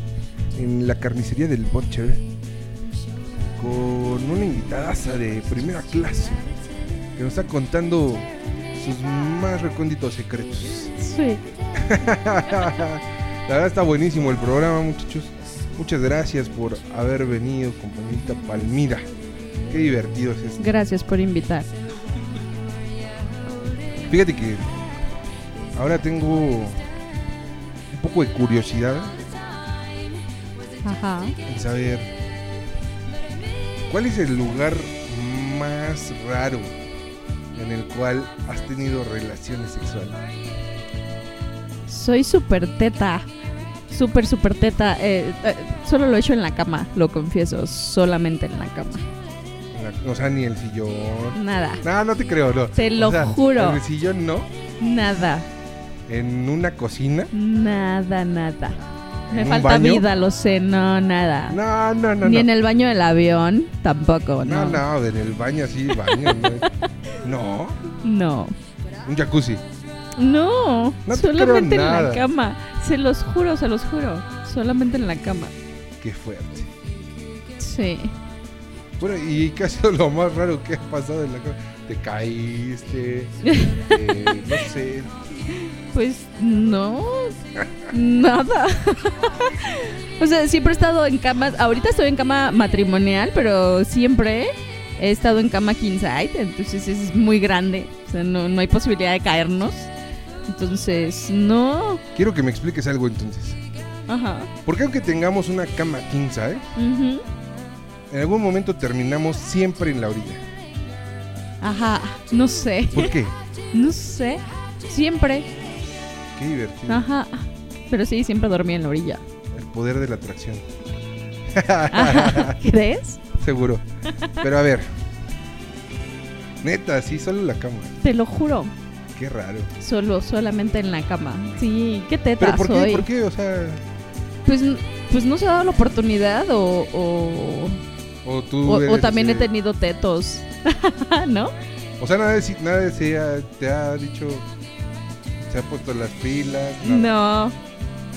en la carnicería del Butcher con una invitada de primera clase que nos está contando sus más recónditos secretos. Sí. La verdad está buenísimo el programa, muchachos. Muchas gracias por haber venido, compañerita Palmira. Qué divertido es esto. Gracias por invitar. Fíjate que ahora tengo un poco de curiosidad Ajá. en saber cuál es el lugar más raro en el cual has tenido relaciones sexuales. Soy súper teta. súper, súper teta. eh, eh, solo lo he hecho en la cama, lo confieso, solamente en la cama. La- O sea, ni el sillón. Nada, No, no te creo, no. Te O lo sea, juro. En el sillón no. nada, En una cocina. nada, nada. Me ¿En un falta baño? vida, lo sé, no, nada. No, no, no. Ni no. en el baño del avión, tampoco, No, no. no, en el baño así, baño. no. no. Un jacuzzi. No, No te solamente en la cama. Se los juro, se los juro. Solamente en la cama. Qué fuerte. Sí. Bueno, ¿y qué ha sido lo más raro que ha pasado en la cama? ¿Te caíste? Eh, no sé. Pues no, nada. o sea, siempre he estado en camas. Ahorita estoy en cama matrimonial, pero siempre he estado en cama king side, entonces es muy grande. O sea, no, no hay posibilidad de caernos. Entonces, no. Quiero que me expliques algo entonces. Ajá. ¿Por qué aunque tengamos una cama king size, Ujú. en algún momento terminamos siempre en la orilla? Ajá. No sé. ¿Por qué? No sé. Siempre. Qué divertido. Ajá. Pero sí, siempre dormí en la orilla. El poder de la atracción. ¿Crees? Seguro. Pero a ver. Neta, sí, solo la cama. Te lo juro. Qué raro. Solo, solamente en la cama. Sí, qué teta ¿Pero por qué? soy. ¿Por qué? O sea, Pues, pues no se ha dado la oportunidad o, o, o tú o- también he tenido tetos. ¿No? O sea, nadie, nadie se ha- te ha dicho... Se ha puesto las pilas. No.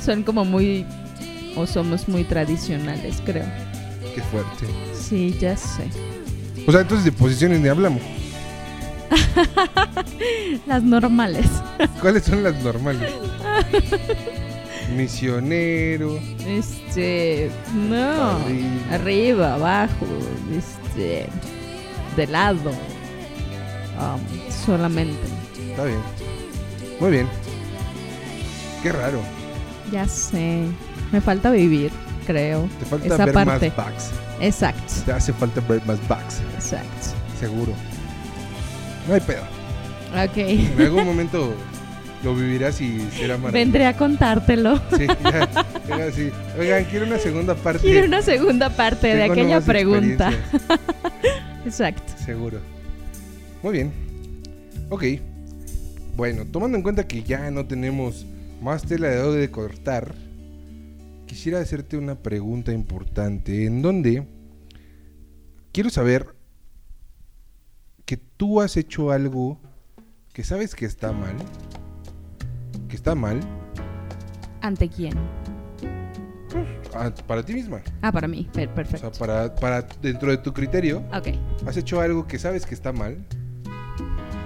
Son como muy... O somos muy tradicionales, creo. Qué fuerte. Sí, ya sé. O sea, entonces de posiciones ni hablamos. Las normales. ¿Cuáles son las normales? Misionero. Este... No. Arriba. Arriba, abajo. Este... De lado. um, solamente. Está bien. Muy bien. Qué raro. Ya sé. Me falta vivir, creo. Te falta Esa ver parte. más backs. Exacto. Te hace falta ver más backs. Exacto. Seguro. No hay pedo. Ok. En algún momento lo vivirás y será maravilloso. Vendré a contártelo. Sí, ya, así. Oigan, quiero una segunda parte. Quiero una segunda parte de aquella pregunta. Exacto. Seguro. Muy bien. Ok. Bueno, tomando en cuenta que ya no tenemos más tela de dónde cortar, quisiera hacerte una pregunta importante. En donde quiero saber que tú has hecho algo que sabes que está mal. Que está mal ¿Ante quién? ah, para ti misma. Ah, para mí. Per- O Perfecto. sea, para, para dentro de tu criterio, Ok. has hecho algo que sabes que está mal,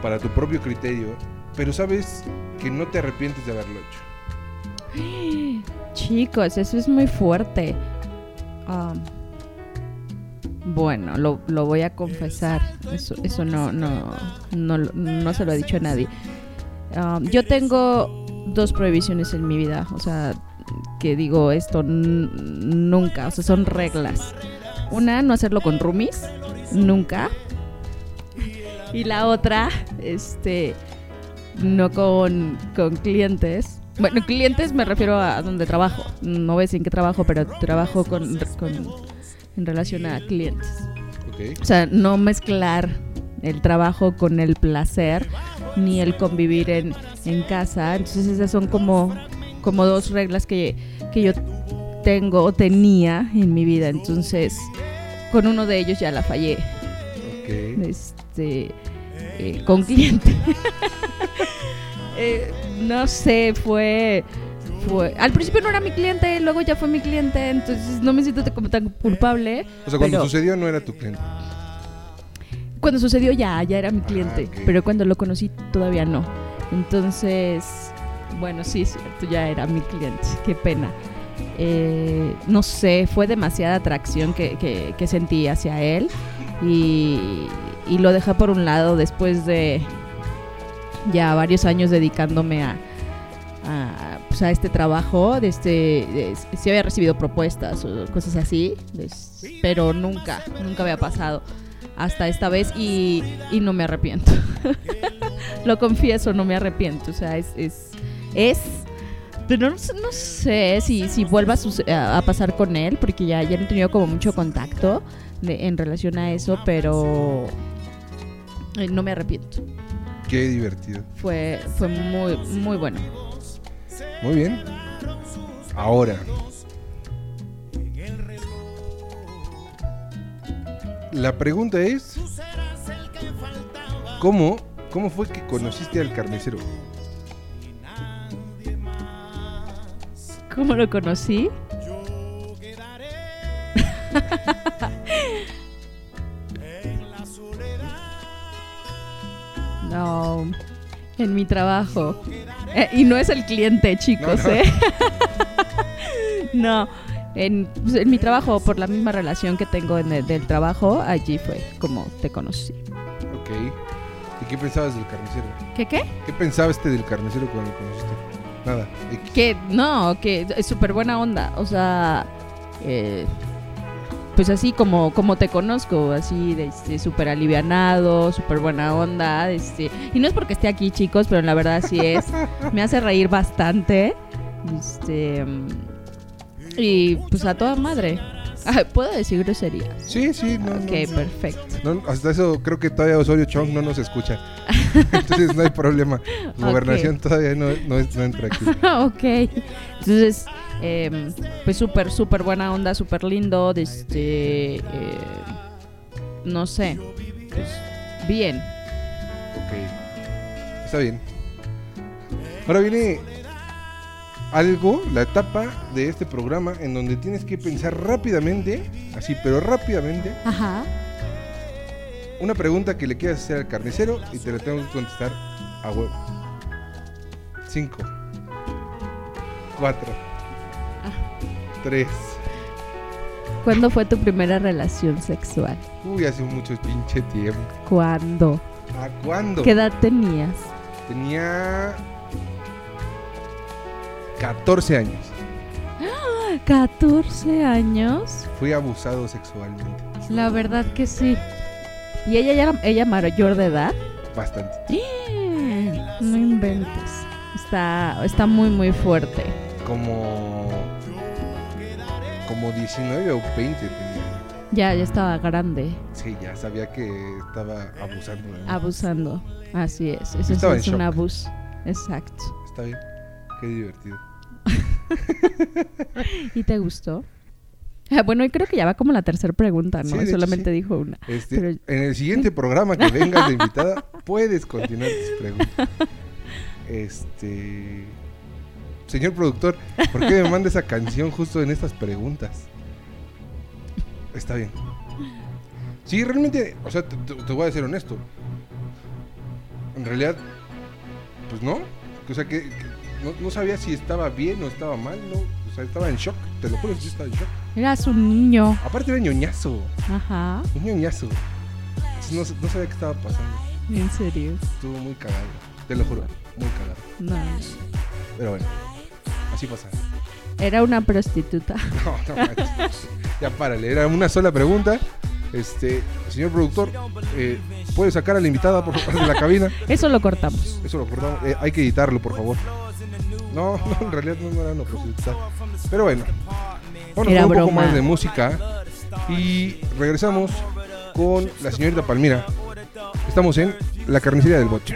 para tu propio criterio, pero sabes que no te arrepientes de haberlo hecho. Chicos, eso es muy fuerte. Um, bueno, lo, lo voy a confesar. Eso, eso no, no, no, no se lo he dicho a nadie. Um, yo tengo dos prohibiciones en mi vida. O sea, que digo esto nunca. O sea, son reglas. Una, no hacerlo con roomies. Nunca. Y la otra, este, no con, con clientes. Bueno, clientes me refiero a donde trabajo. No voy a decir en qué trabajo, pero trabajo con, con- en relación a clientes. O sea, no mezclar el trabajo con el placer ni el convivir en, en casa. Entonces esas son como, como dos reglas que, que yo tengo o tenía en mi vida. Entonces, con uno de ellos ya la fallé. Ok. Este, eh, con cliente. Eh, no sé, fue, fue... Al principio no era mi cliente, luego ya fue mi cliente, entonces no me siento como tan culpable. O sea, cuando pero- sucedió no era tu cliente. Cuando sucedió ya, ya era mi cliente, ok. pero cuando lo conocí todavía no. Entonces, bueno, sí, cierto, ya era mi cliente, qué pena. Eh, no sé, fue demasiada atracción que, que- que sentí hacia él y, y lo dejé por un lado después de ya varios años dedicándome a, a, pues, a este trabajo. De este, de- sí había recibido propuestas o cosas así, pero nunca, nunca había pasado hasta esta vez y, y no me arrepiento. Lo confieso, no me arrepiento. O sea, es, es, es Pero no, no sé si, si vuelva a- a pasar con él, porque ya, ya no he tenido como mucho contacto de- en relación a eso, pero eh, no me arrepiento. Qué divertido. Fue, fue muy, muy bueno. Muy bien. Ahora. La pregunta es, ¿cómo, ¿cómo fue que conociste al carnicero? ¿Cómo lo conocí? En mi trabajo. Eh, y no es el cliente, chicos, No, no. ¿eh? no, en, pues, en mi trabajo, por la misma relación que tengo en el, del trabajo, allí fue como te conocí. Ok. ¿Y qué pensabas del carnicero? ¿Qué qué? ¿Qué pensaba este del carnicero cuando lo conociste? Nada. X. Que no, que es súper buena onda. O sea, eh, pues así como, como te conozco, así de este, súper alivianado, súper buena onda. Este, y no es porque esté aquí, chicos, pero la verdad sí es. Me hace reír bastante. Este, y pues a toda madre. Ah, ¿Puedo decir groserías? Sí, sí, no, ok, no. perfecto. No, hasta eso creo que todavía Osorio Chong no nos escucha. Entonces no hay problema. Gobernación todavía no, no, no entra aquí. ok. Entonces, em, pues súper, súper buena onda, súper lindo. Este, eh, no sé. Pues, bien. Ok. Está bien. Ahora viene algo, la etapa de este programa en donde tienes que pensar rápidamente, así, pero rápidamente, Ajá. una pregunta que le quieras hacer al carnicero y te la tengo que contestar a huevo. Cinco. Cuatro. ¿Cuándo fue tu primera relación sexual? Uy, hace mucho pinche tiempo. ¿Cuándo? ¿A cuándo? ¿Qué edad tenías? Tenía 14 años. 14 años. Fui abusado sexualmente. La verdad que sí. ¿Y ella ya era ella mayor de edad? Bastante. No inventes. Está, está muy, muy fuerte. Como. Como 19 o 20 tenía. Ya, ya estaba grande. Sí, ya sabía que estaba abusando. de. Abusando. Así es. Eso en es un shock. abuso. Exacto. Está bien. Qué divertido. ¿Y te gustó? Ah, bueno, y creo que ya va como la tercera pregunta, ¿no? Sí, de hecho, Solamente sí. dijo una. Este, Pero- En el siguiente programa que vengas de invitada, puedes continuar tus preguntas. Este. Señor productor, ¿por qué me manda esa canción justo en estas preguntas? Está bien. Sí, realmente, o sea, te, voy a ser honesto. En realidad, pues no. O sea, que, que no, no sabía si estaba bien o estaba mal, ¿no? O sea, estaba en shock, te lo juro, yo estaba en shock. Eras un niño. Aparte era ñoñazo, Ajá. un ñoñazo. No, no sabía qué estaba pasando. En serio. Estuvo muy cagado, te lo juro, muy cagado. No. Pero bueno, así pasa. Era una prostituta. No, no manches. Ya párale, era una sola pregunta. Este, señor productor, eh, ¿puede sacar a la invitada por favor de la cabina? Eso lo cortamos. Eso lo cortamos. Eh, hay que editarlo, por favor. No, no, en realidad no era una prostituta. Pero bueno, vamos Era un poco más de música. Y regresamos con la señorita Palmira. Estamos en la carnicería del boche.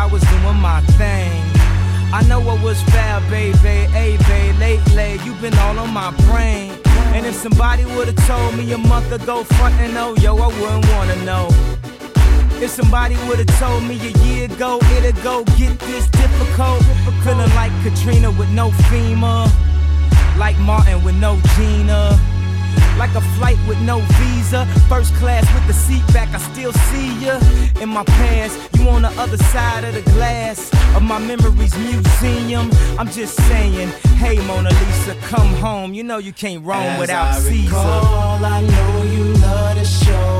I was doing my thing. I know I was bad, baby, hey, babe, lately you been all on my brain. And if somebody would've told me a month ago, frontin' oh, yo, I wouldn't wanna know. If somebody would've told me a year ago, it'd go get this difficult. Feeling like Katrina with no FEMA, like Martin with no Gina like a flight with no visa. First class with the seat back, I still see you in my past. You on the other side of the glass of my memories museum. I'm just saying, hey Mona Lisa, come home. You know you can't roam As without I Caesar. Recall, I know you love to show.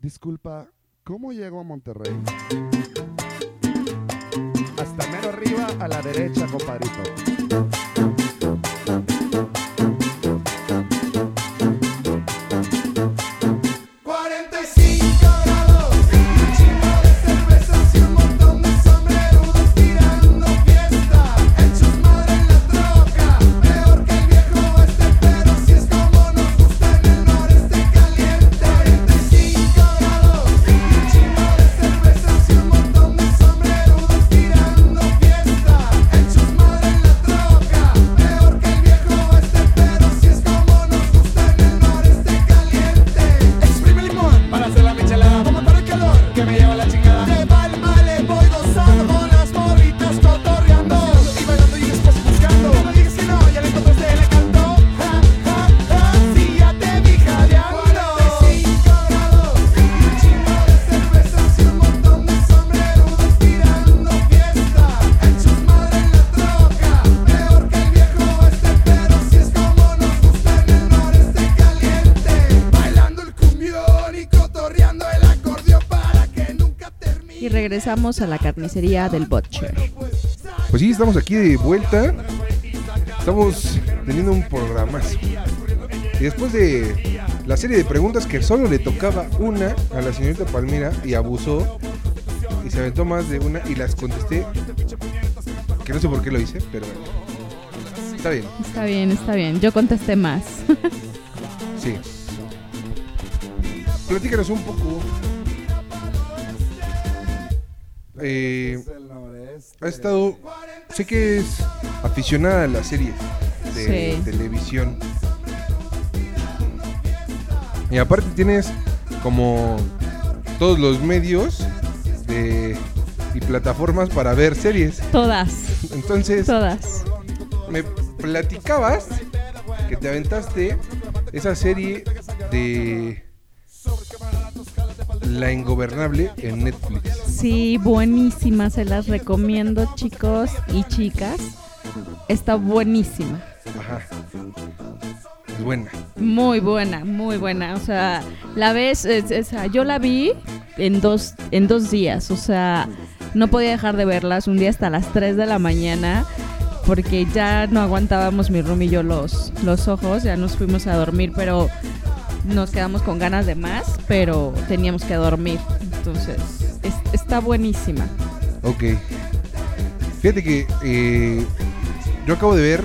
Disculpa, ¿cómo llego a Monterrey? Hasta mero arriba a la derecha, compadrito. Regresamos a la carnicería del Butcher. Pues sí, estamos aquí de vuelta. Estamos teniendo un programazo. Y después de la serie de preguntas que solo le tocaba una a la señorita Palmira y abusó y se aventó más de una y las contesté. Que no sé por qué lo hice, pero. Está bien, Está bien, está bien. Yo contesté más. sí. Platícanos un poco. Eh, ha estado. Sé que es aficionada a las series de Sí. televisión. Y aparte tienes como todos los medios de- y plataformas para ver series. Todas, Entonces, todas. me platicabas que te aventaste esa serie de La Ingobernable en Netflix. Sí, buenísima. Se las recomiendo, chicos y chicas. Está buenísima. Ajá. Es buena. Muy buena, muy buena. O sea, la ves, es- es- yo la vi en dos, en dos días. O sea, no podía dejar de verlas un día hasta las 3 de la mañana porque ya no aguantábamos mi room y yo los, los ojos. Ya nos fuimos a dormir, pero nos quedamos con ganas de más, pero teníamos que dormir. Entonces, es- está buenísima. Ok. Fíjate que eh, yo acabo de ver,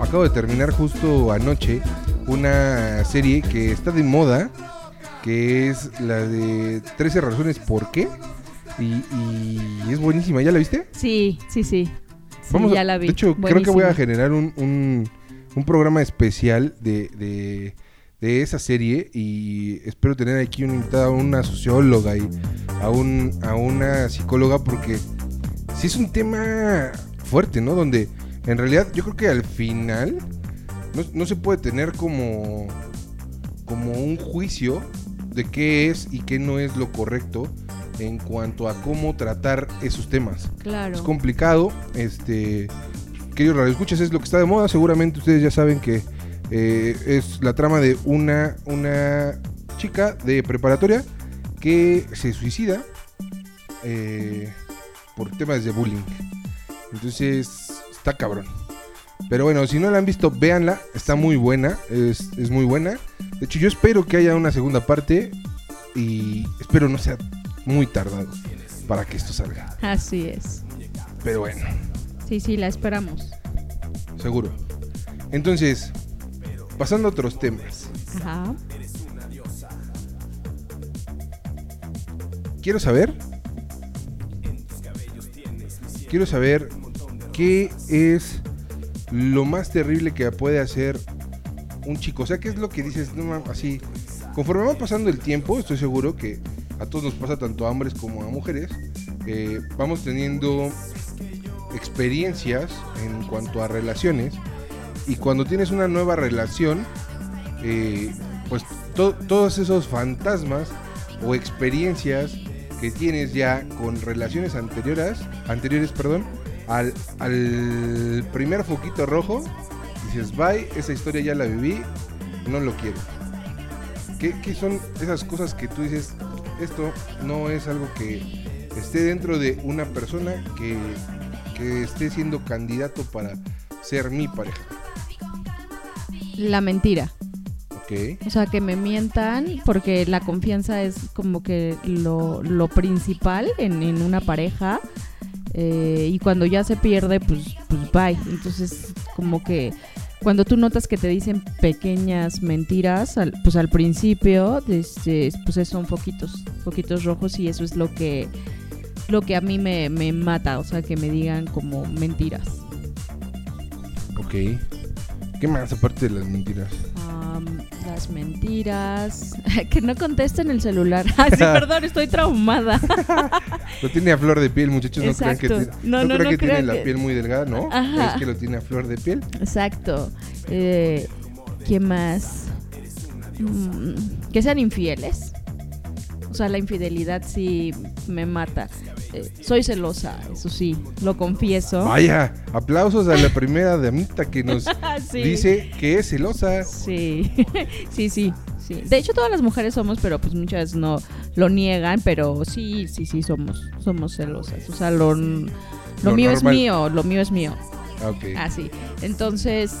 acabo de terminar justo anoche una serie que está de moda, que es la de 13 razones por qué. Y, y es buenísima, ¿ya la viste? Sí, sí, sí. Sí, Vamos a- ya la vi. De hecho, creo que voy a generar un, un- un programa especial de, de- de esa serie y espero tener aquí una invitada a una socióloga y a, un, a una psicóloga porque sí es un tema fuerte, ¿no? Donde en realidad yo creo que al final no, no se puede tener como, como un juicio de qué es y qué no es lo correcto en cuanto a cómo tratar esos temas. Claro. Es complicado. Este, queridos radioescuchas, es lo que está de moda. Seguramente ustedes ya saben que eh, es la trama de una, una chica de preparatoria que se suicida eh, por temas de bullying. Entonces, está cabrón. Pero bueno, si no la han visto, véanla. Está muy buena. Es, es muy buena. De hecho, yo espero que haya una segunda parte. Y espero no sea muy tardado para que esto salga. Así es. Pero bueno, Sí, sí, la esperamos. seguro. Entonces, pasando a otros temas. Ajá. Quiero saber. Quiero saber qué es lo más terrible que puede hacer un chico. O sea, qué es lo que dices, no así. Conforme va pasando el tiempo, estoy seguro que a todos nos pasa tanto a hombres como a mujeres. eh, vamos teniendo experiencias en cuanto a relaciones. Y cuando tienes una nueva relación, eh, pues to- todos esos fantasmas o experiencias que tienes ya con relaciones anteriores, anteriores, perdón, al, primer foquito rojo, dices, bye, esa historia ya la viví, no lo quiero. ¿Qué, son esas cosas que tú dices, esto no es algo que esté dentro de una persona que esté siendo candidato para ser mi pareja. La mentira. Ok. O sea, que me mientan porque la confianza es como que lo, lo principal en, en una pareja. eh, y cuando ya se pierde, pues, pues bye. Entonces, como que cuando tú notas que te dicen pequeñas mentiras, al- pues al principio, este, pues son foquitos, foquitos rojos y eso es lo que, lo que a mí me, me mata. O sea, que me digan como mentiras. Ok. ¿Qué más aparte de las mentiras? Am, las mentiras. que no contesten el celular. Ay, sí, perdón, estoy traumada. Lo tiene a flor de piel, muchachos. No crean que, tiene- No, no no, crean que tiene la piel muy delgada, ¿no? Ajá. Es que lo tiene a flor de piel. Exacto. Eh, ¿Qué más? Mm, que sean infieles. O sea, la infidelidad sí me mata. Eh, soy celosa, eso sí, lo confieso. Vaya, aplausos a la primera damita que nos Sí. dice que es celosa. Sí, sí, sí, sí. De hecho, todas las mujeres somos, pero pues muchas no lo niegan, pero sí, sí, sí, somos, somos celosas. O sea, lo, lo, Lo mío normal. es mío, lo mío es mío. Ah, Ok. Así. Entonces,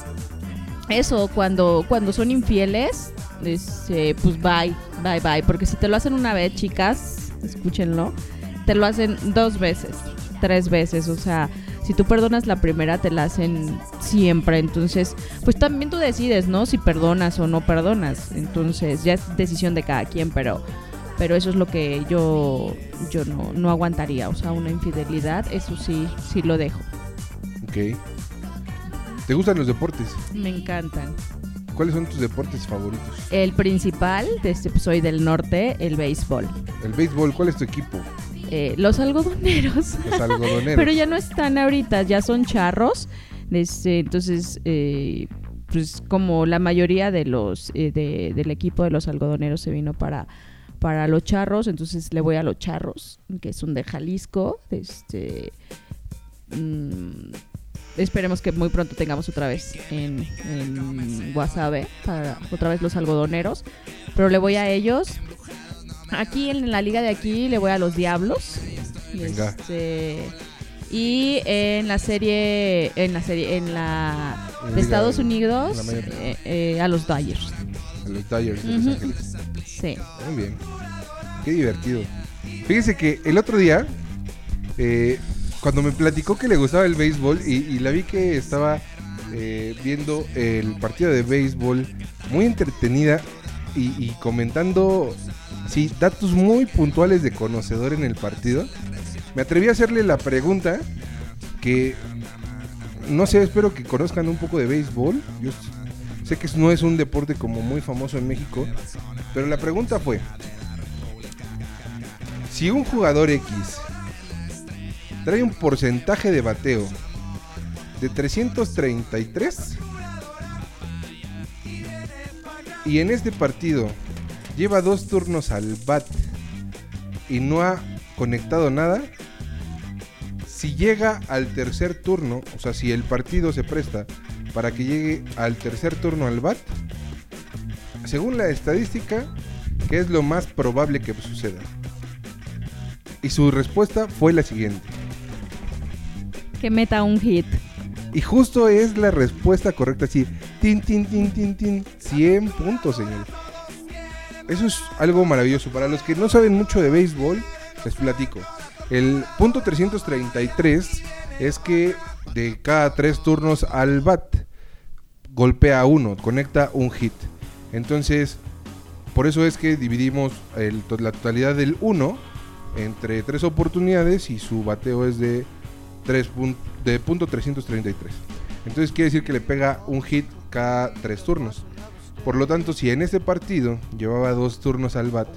eso, cuando, cuando son infieles, este, pues bye, bye, bye. Porque si te lo hacen una vez, chicas, escúchenlo, te lo hacen dos veces, tres veces. O sea, si tú perdonas la primera, te la hacen siempre. Entonces, pues también tú decides, ¿no? Si perdonas o no perdonas. Entonces, ya es decisión de cada quien, pero... Pero eso es lo que yo, yo no, no aguantaría. O sea, una infidelidad, eso sí, sí lo dejo. Ok. ¿Te gustan los deportes? Me encantan. ¿Cuáles son tus deportes favoritos? El principal, este, pues, soy del norte, el béisbol. El béisbol, ¿cuál es tu equipo? Eh, los algodoneros. Los algodoneros. Pero ya no están ahorita, ya son charros. Este, entonces, eh, pues como la mayoría de los eh, de- del equipo de los algodoneros se vino para, para los charros, entonces le voy a los charros, que son de Jalisco. Este, mm, esperemos que muy pronto tengamos otra vez en, en Guasave, para otra vez los algodoneros. Pero le voy a ellos. Aquí en la liga de aquí le voy a los Diablos. Venga. Este, y en la serie, en la serie, en la de liga Estados de- Unidos, la eh, eh, a los Dodgers. A los Dodgers de Los. Ángeles. Sí. Muy bien. Qué divertido. Fíjese que el otro día, eh, cuando me platicó que le gustaba el béisbol y, y la vi que estaba eh, viendo el partido de béisbol muy entretenida y, comentando, sí, datos muy puntuales de conocedor en el partido, me atreví a hacerle la pregunta que, no sé, espero que conozcan un poco de béisbol. Yo sé que no es un deporte como muy famoso en México, pero la pregunta fue, si un jugador X trae un porcentaje de bateo de 333 y en este partido lleva dos turnos al bat y no ha conectado nada, si llega al tercer turno, o sea, si el partido se presta para que llegue al tercer turno al bat, según la estadística, ¿qué es lo más probable que suceda? Y su respuesta fue la siguiente. Que meta un hit. Y justo es la respuesta correcta, así, tin, tin, tin, tin, tin, 100 puntos, señor. Eso es algo maravilloso. Para los que no saben mucho de béisbol, les platico. El punto 333 es que de cada tres turnos al bat, golpea uno, conecta un hit. Entonces, por eso es que dividimos la totalidad del 1 entre tres oportunidades y su bateo es de 3 de punto 333. Entonces quiere decir que le pega un hit cada tres turnos. Por lo tanto, si en este partido llevaba dos turnos al bat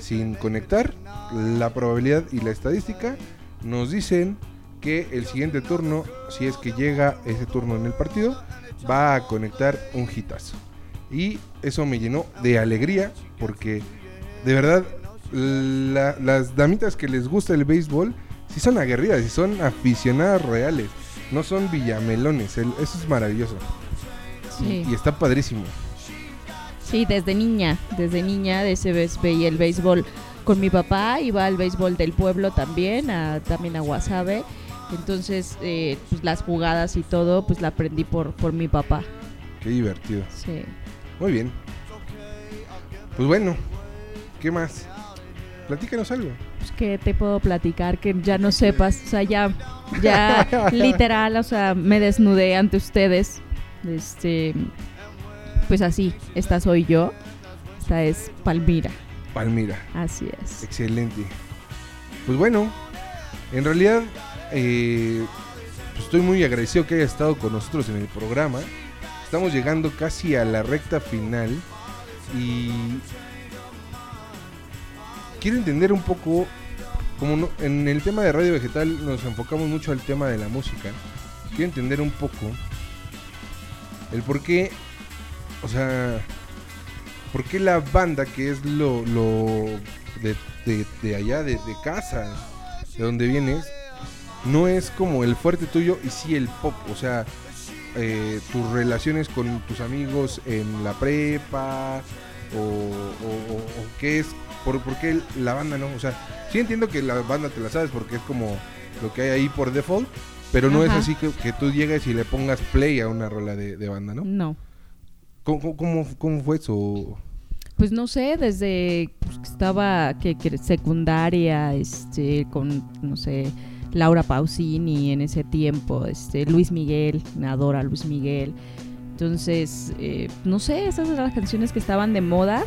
sin conectar, la probabilidad y la estadística nos dicen que el siguiente turno, si es que llega ese turno en el partido, va a conectar un hitazo. Y eso me llenó de alegría porque de verdad la- las damitas que les gusta el béisbol sí son aguerridas y son aficionadas reales. No son villamelones. el- eso es maravilloso. Sí. Y está padrísimo. Sí, desde niña, desde niña de ese veía el béisbol. con mi papá, iba al béisbol del pueblo también, a, también a Guasave. Entonces, eh, pues las jugadas y todo, pues la aprendí por, por mi papá. Qué divertido. Sí. Muy bien. Pues bueno, ¿qué más? Platícanos algo. Pues que te puedo platicar que ya no sepas, o sea, ya, ya literal, o sea, me desnudé ante ustedes. Este, pues así, esta soy yo. Esta es Palmira, Palmira. así es. Excelente. Pues bueno, en realidad eh, pues estoy muy agradecido que haya estado con nosotros en el programa. Estamos llegando casi a la recta final y quiero entender un poco, como no- en el tema de Radio Vegetal nos enfocamos mucho al tema de la música, quiero entender un poco el por qué, o sea, por qué la banda que es lo, lo de, de- allá, de, casa, de donde vienes, no es como el fuerte tuyo y sí el pop, o sea, eh, tus relaciones con tus amigos en la prepa o qué es, por, por qué la banda no, o sea, sí entiendo que la banda te la sabes porque es como lo que hay ahí por default, pero no Ajá. es así que, que tú llegues y le pongas play a una rola de, de banda, ¿no? No. ¿Cómo, cómo- cómo, fue eso? Pues no sé, desde pues, que estaba que, que secundaria, este, con, no sé, Laura Pausini en ese tiempo, este, Luis Miguel, me adora Luis Miguel. Entonces, eh, no sé, esas eran las canciones que estaban de moda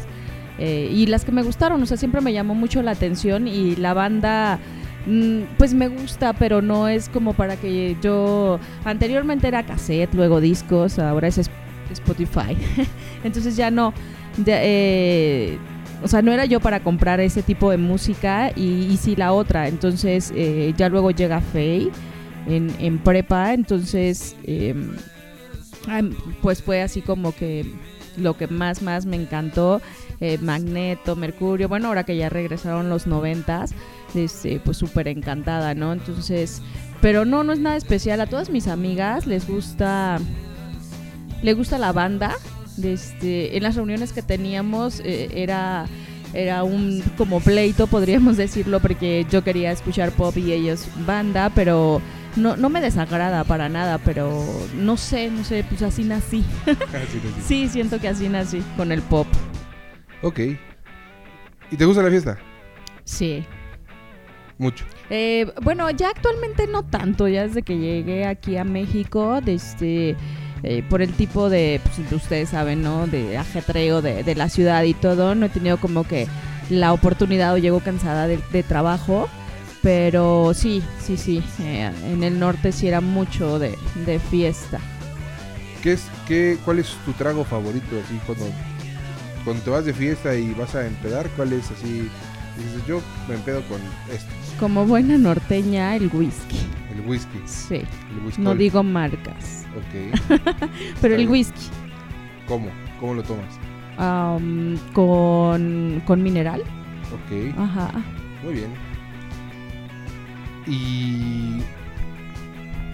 eh, y las que me gustaron, o sea, siempre me llamó mucho la atención y la banda, mm, pues me gusta, pero no es como para que yo, anteriormente era cassette, luego discos, ahora es Sp- Spotify. Entonces ya no, eh, o sea, no era yo para comprar ese tipo de música y, y sí la otra. Entonces eh, ya luego llega Faye en, en prepa, entonces am- pues fue así como que lo que más, más me encantó. Eh, Magneto, Mercurio, bueno, ahora que ya regresaron los noventas, este, pues súper encantada, ¿no? Entonces, pero no, no es nada especial. A todas mis amigas les gusta, le gusta la banda. Este, en las reuniones que teníamos eh, era era un como pleito podríamos decirlo porque yo quería escuchar pop y ellos banda pero no, no me desagrada para nada pero no sé no sé pues así nací sí siento que así nací con el pop Ok. ¿Y te gusta la fiesta? sí Mucho. Eh, bueno, ya actualmente no tanto, ya desde que llegué aquí a México, desde, eh, por el tipo de, pues, ustedes saben, ¿no? De ajetreo de, de la ciudad y todo, no he tenido como que la oportunidad o llego cansada de, de trabajo, pero sí, sí, sí, eh, en el norte sí era mucho de, de fiesta. ¿Qué es, qué, ¿Cuál es tu trago favorito así cuando, cuando te vas de fiesta y vas a empedar? ¿Cuál es así? Dices, yo me empedo con esto, Como buena norteña, el whisky, el whisky. sí, El whisky. no digo marcas, Ok. pero el whisky. ¿Cómo? ¿Cómo lo tomas? am, con, con mineral. Ok. Ajá. Muy bien. ¿Y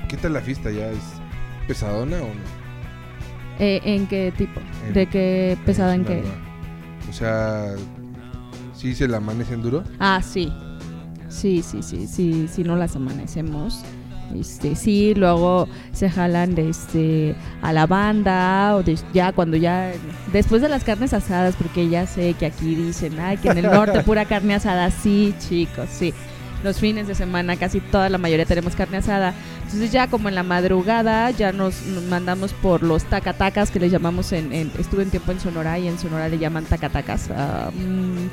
qué tal la fiesta ya? ¿Es pesadona o no? Eh, ¿En qué tipo? En- ¿De qué pesada en qué? O sea, ¿sí se la amanecen duro? Ah, sí. Sí, sí, sí, sí, sí, no las amanecemos. Este, sí, luego se jalan de este a la banda o de- ya cuando ya después de las carnes asadas porque ya sé que aquí dicen, ay, que en el norte pura carne asada, sí, chicos, sí. Los fines de semana casi toda la mayoría tenemos carne asada. Entonces ya como en la madrugada ya nos, nos mandamos por los tacatacas que les llamamos en, en- estuve un tiempo en Sonora y en Sonora le llaman tacatacas a, un-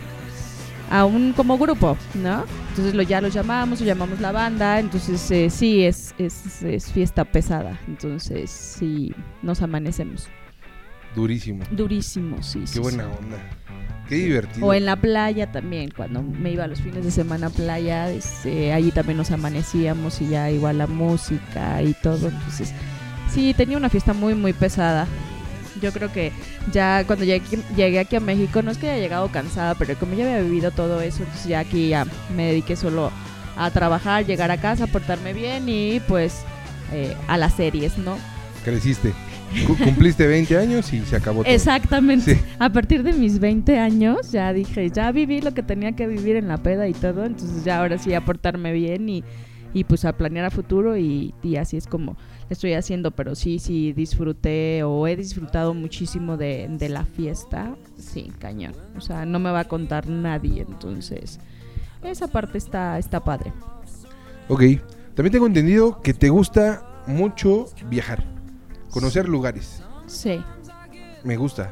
a un como grupo, ¿no? Entonces lo, ya los llamamos, o llamamos la banda, entonces eh, sí, es, es, es fiesta pesada, entonces sí, nos amanecemos. Durísimo. Durísimo, sí. Qué sí, buena sí. onda. Qué divertido. O en la playa también, cuando me iba los fines de semana a playa, este, allí también nos amanecíamos y ya igual la música y todo. Entonces, sí, tenía una fiesta muy, muy pesada. Yo creo que ya cuando llegué, llegué aquí a México, no es que haya llegado cansada, pero como ya había vivido todo eso, entonces ya aquí ya me dediqué solo a trabajar, llegar a casa, portarme bien y pues eh, a las series, ¿no? Creciste. Cu- Cumpliste 20 años y se acabó todo. Exactamente. Sí. A partir de mis 20 años ya dije, ya viví lo que tenía que vivir en la peda y todo, entonces ya ahora sí a portarme bien y, y pues a planear a futuro y, y así es como estoy haciendo, pero sí, sí disfruté o he disfrutado muchísimo de, de la fiesta, sí, cañón. O sea, no me va a contar nadie, entonces esa parte está, está padre. Ok. También tengo entendido que te gusta mucho viajar, conocer lugares. Sí. Me gusta.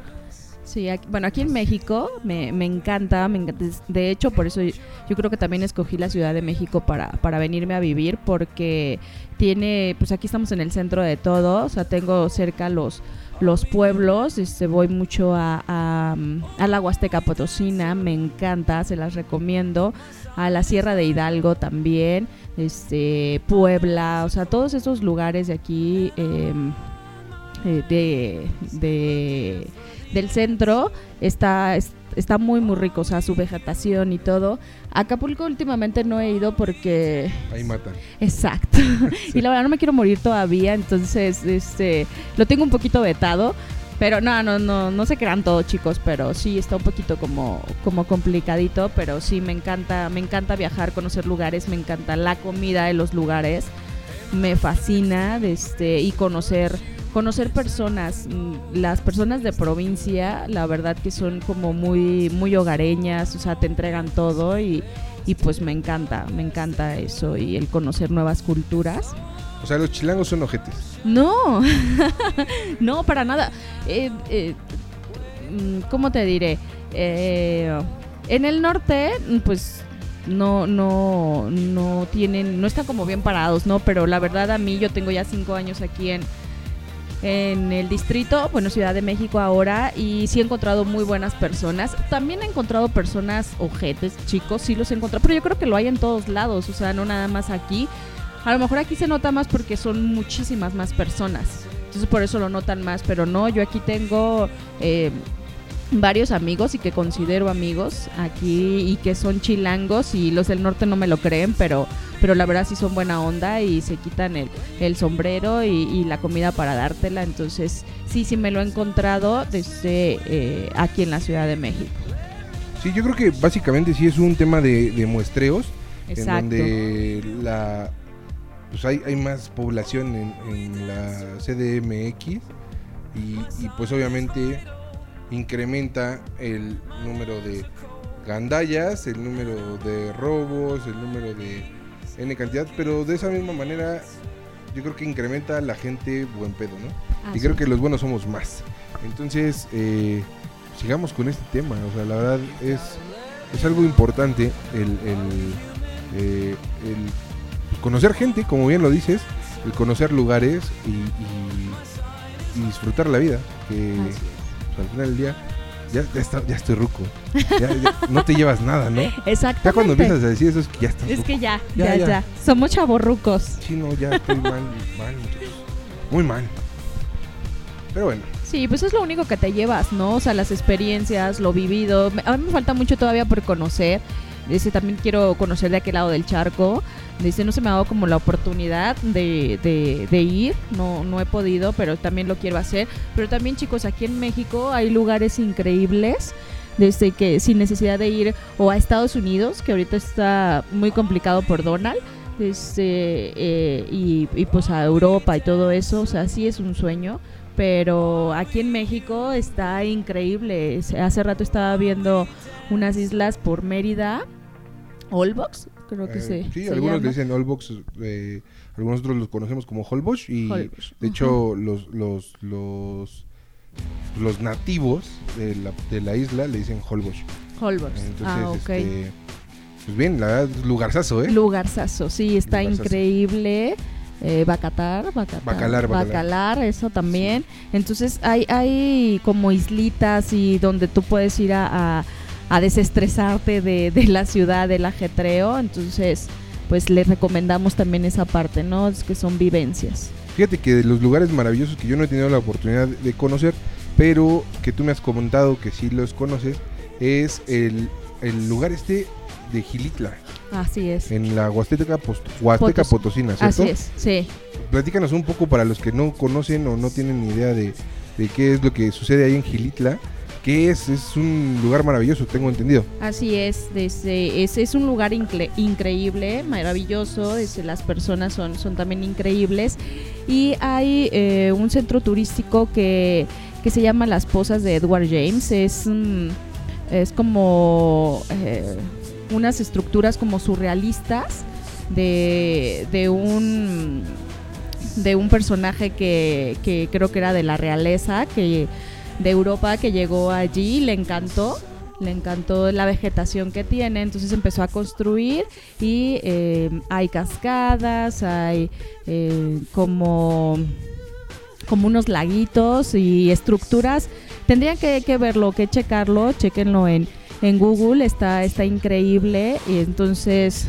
Sí, aquí- bueno, aquí en México me, me encanta, me encanta. De hecho, por eso yo, yo creo que también escogí la Ciudad de México para, para venirme a vivir, porque tiene, pues aquí estamos en el centro de todo, o sea, tengo cerca los, los pueblos, este, voy mucho a, a, a la Huasteca Potosina, me encanta, se las recomiendo, a la Sierra de Hidalgo también, este, Puebla, o sea, todos esos lugares de aquí. eh, de, de- del centro está, es- está muy muy rico, o sea, su vegetación y todo. Acapulco últimamente no he ido porque Ahí matan. Exacto. Y la verdad no me quiero morir todavía, entonces este lo tengo un poquito vetado. Pero no, no, no, no se crean todos chicos, pero sí está un poquito como, como complicadito, pero sí me encanta, me encanta viajar, conocer lugares, me encanta la comida de los lugares, me fascina, este, y conocer, conocer personas, mm, las personas de provincia, la verdad que son como muy, muy hogareñas, o sea, te entregan todo y, y pues me encanta, me encanta eso y el conocer nuevas culturas. O sea, los chilangos son ojetes. No, no, para nada. Eh, eh, mm, ¿Cómo te diré? Eh, en el norte, mm, pues no, no, no tienen, no están como bien parados, ¿no? Pero la verdad a mí, yo tengo ya cinco años aquí en, en el distrito, bueno, Ciudad de México ahora, y sí he encontrado muy buenas personas. También he encontrado personas ojetes, chicos, sí los he encontrado, pero yo creo que lo hay en todos lados, o sea, no nada más aquí. A lo mejor aquí se nota más porque son muchísimas más personas. Entonces por eso lo notan más, pero no, yo aquí tengo eh, varios amigos y que considero amigos aquí y que son chilangos y los del norte no me lo creen, pero, pero la verdad sí son buena onda y se quitan el, el sombrero y, y la comida para dártela. Entonces sí, sí me lo he encontrado desde eh, aquí en la Ciudad de México. Sí, yo creo que básicamente sí es un tema de, de muestreos. Exacto. En donde la pues hay, hay más población en, en la CDMX y, y pues obviamente incrementa el número de gandallas, el número de robos, el número de N cantidad, pero de esa misma manera yo creo que incrementa la gente buen pedo, ¿no? y Así creo que los buenos somos más. Entonces, eh, sigamos con este tema. O sea, la verdad es, es algo importante el, el, eh, el, conocer gente, como bien lo dices, el conocer lugares y, y- y disfrutar la vida. Que. Al final del día ya, ya, está- ya estoy ruco. Ya- ya no te llevas nada, ¿no? Exactamente. Ya cuando empiezas a decir eso es que ya estás Es ruco. que ya, Ya, ya, ya. Somos chavorrucos. Sí, no, ya estoy mal, mal, muchachos. Muy mal. Pero bueno. Sí, pues es lo único que te llevas, ¿no? O sea, las experiencias, lo vivido. A mí me falta mucho todavía por conocer. Dice, también quiero conocer de aquel lado del charco. Dice, no se me ha dado como la oportunidad de, de- ir. No, no he podido, pero también lo quiero hacer. Pero también, chicos, aquí en México hay lugares increíbles. Desde que sin necesidad de ir o a Estados Unidos, que ahorita está muy complicado por Donald. Este, eh, y, y pues a Europa y todo eso, o sea, sí es un sueño pero aquí en México está increíble. Hace rato estaba viendo unas islas por Mérida, Olbox, creo que Eh, sí, se algunos le llama. dicen Allbox, eh, algunos otros los conocemos como Holbox y Holbox, de hecho los los los los nativos de la, de la isla le dicen Holbox. Holbox. Entonces, ah, ok. este, pues bien, la verdad, lugarzazo, ¿eh? Lugarzazo, sí, está Lugarzazo. increíble. Eh, Bacatar, Bacatar, Bacalar, Bacalar. Bacalar, eso también. Entonces hay, hay como islitas y donde tú puedes ir a, a- a desestresarte de, de la ciudad, del ajetreo. Entonces, pues les recomendamos también esa parte, ¿no? Es que son vivencias. Fíjate que de los lugares maravillosos que yo no he tenido la oportunidad de conocer, pero que tú me has comentado que sí los conoces, es el, el lugar este de Gilitla. Así es. en la Huasteca, Post- Huasteca Potos- Potosina, ¿cierto? Así es, sí. Platícanos un poco para los que no conocen o no tienen ni idea de, de qué es lo que sucede ahí en Gilitla. ¿Qué es? Es un lugar maravilloso, tengo entendido. Así es, desde, es, es un lugar incre- increíble, maravilloso, las personas son, son también increíbles y hay eh, un centro turístico que, que se llama Las Pozas de Edward James, es, es como eh, unas estructuras como surrealistas de, de un de un personaje que, que creo que era de la realeza, que de Europa que llegó allí, le encantó, le encantó la vegetación que tiene, entonces empezó a construir y eh, hay cascadas, hay eh, como, como unos laguitos y estructuras. Tendrían que, que verlo, que checarlo, chequenlo en, en Google, está, está increíble y entonces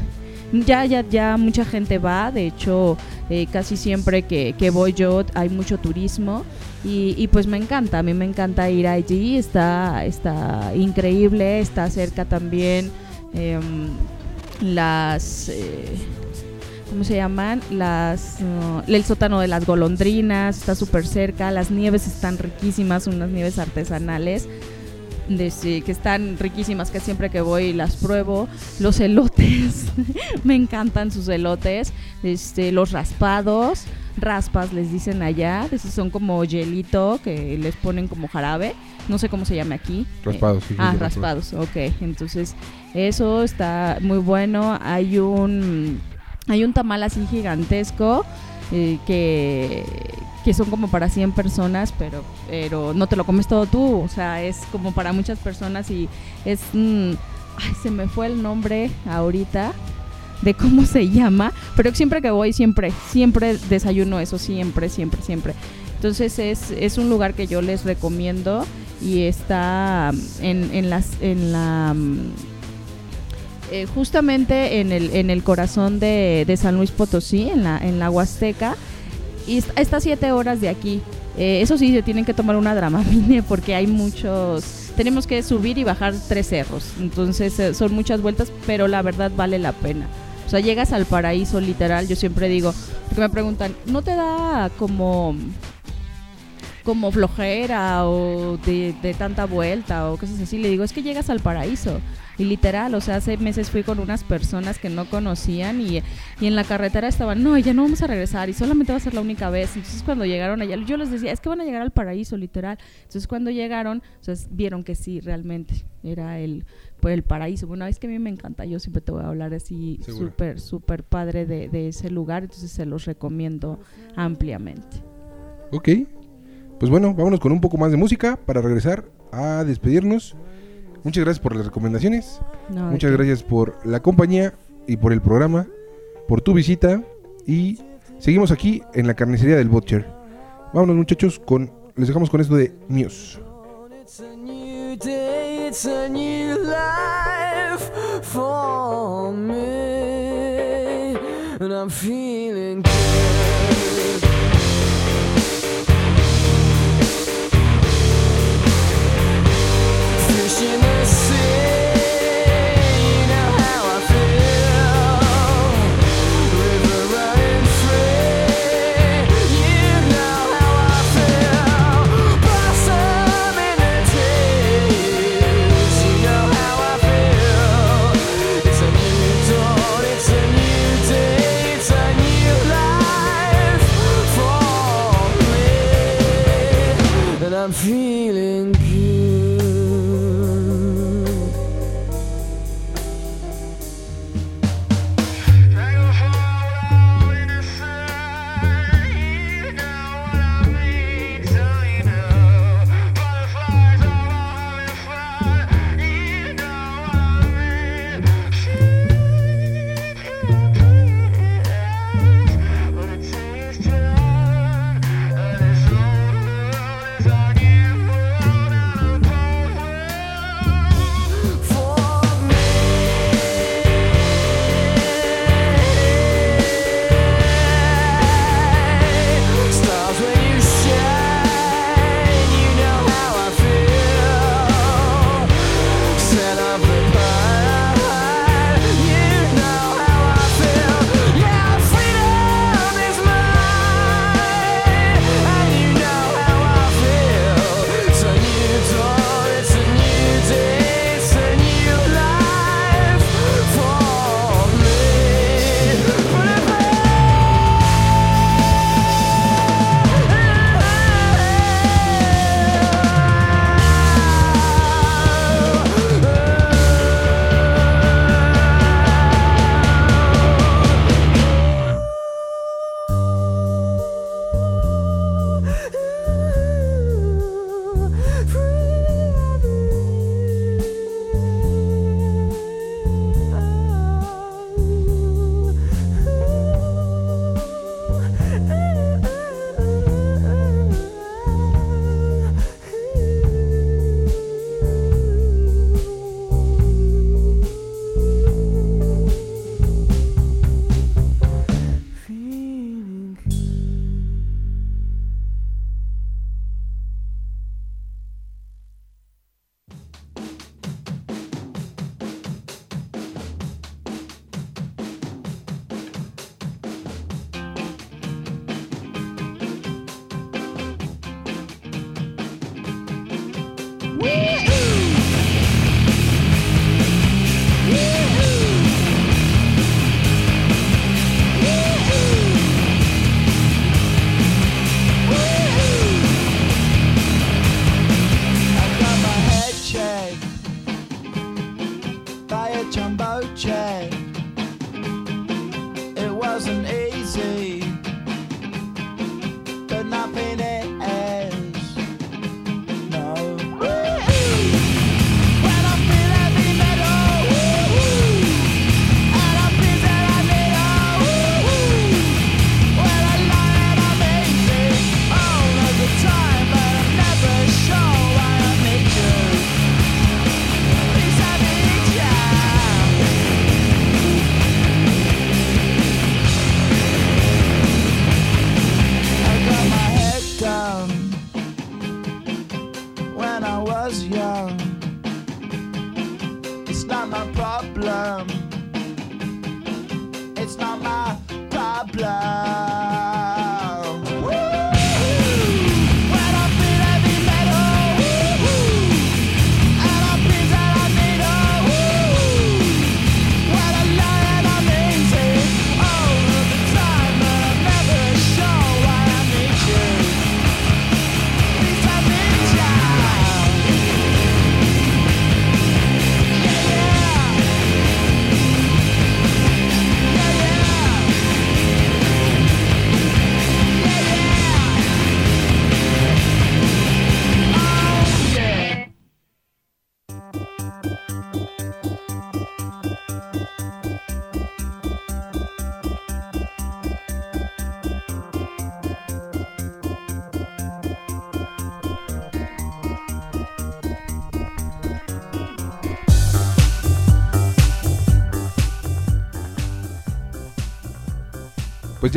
ya, ya, ya mucha gente va, de hecho eh, casi siempre que, que voy yo hay mucho turismo y, y pues me encanta, a mí me encanta ir allí, está, está increíble, está cerca también em, las... eh, ¿Cómo se llaman? Las, uh, el sótano de las golondrinas está súper cerca, las nieves están riquísimas, unas nieves artesanales que están riquísimas, que siempre que voy las pruebo. Los elotes, me encantan sus elotes. Este, los raspados, raspas les dicen allá, esos son como hielito que les ponen como jarabe. No sé cómo se llama aquí. Raspados, sí, ah, raspados, ok. Entonces, eso está muy bueno. Hay un, hay un tamal así gigantesco eh, que, que son como para 100 personas, pero, pero no te lo comes todo tú. O sea, es como para muchas personas y es... mm, ay, se me fue el nombre ahorita de cómo se llama, pero siempre que voy, siempre, siempre desayuno eso, siempre, siempre, siempre. Entonces es, es un lugar que yo les recomiendo y está en, en las en la mm, eh, justamente en el, en el corazón de, de San Luis Potosí, en la, en la Huasteca, y está a siete horas de aquí. Eh, eso sí, se tienen que tomar una dramamine porque hay muchos... Tenemos que subir y bajar tres cerros, entonces eh, son muchas vueltas, pero la verdad vale la pena. O sea, llegas al paraíso literal, yo siempre digo, porque me preguntan, ¿no te da como como flojera o de, tanta vuelta o cosas así. Le digo, es que llegas al paraíso. Y literal, o sea, hace meses fui con unas personas que no conocían y, y en la carretera estaban, no, ya no vamos a regresar y solamente va a ser la única vez. Entonces cuando llegaron allá, yo les decía, es que van a llegar al paraíso, literal. Entonces cuando llegaron, vieron que sí, realmente era el, pues, el paraíso. Bueno, es que a mí me encanta, yo siempre te voy a hablar así súper, súper padre de, de ese lugar, entonces se los recomiendo ampliamente. Ok. Pues bueno, vámonos con un poco más de música para regresar a despedirnos. Muchas gracias por las recomendaciones. No, ¿de Muchas gracias por la compañía y por el programa, por tu visita. Y seguimos aquí en la carnicería del Butcher. Vámonos muchachos, con, les dejamos con esto de Muse. It's a new life for me, and I'm feeling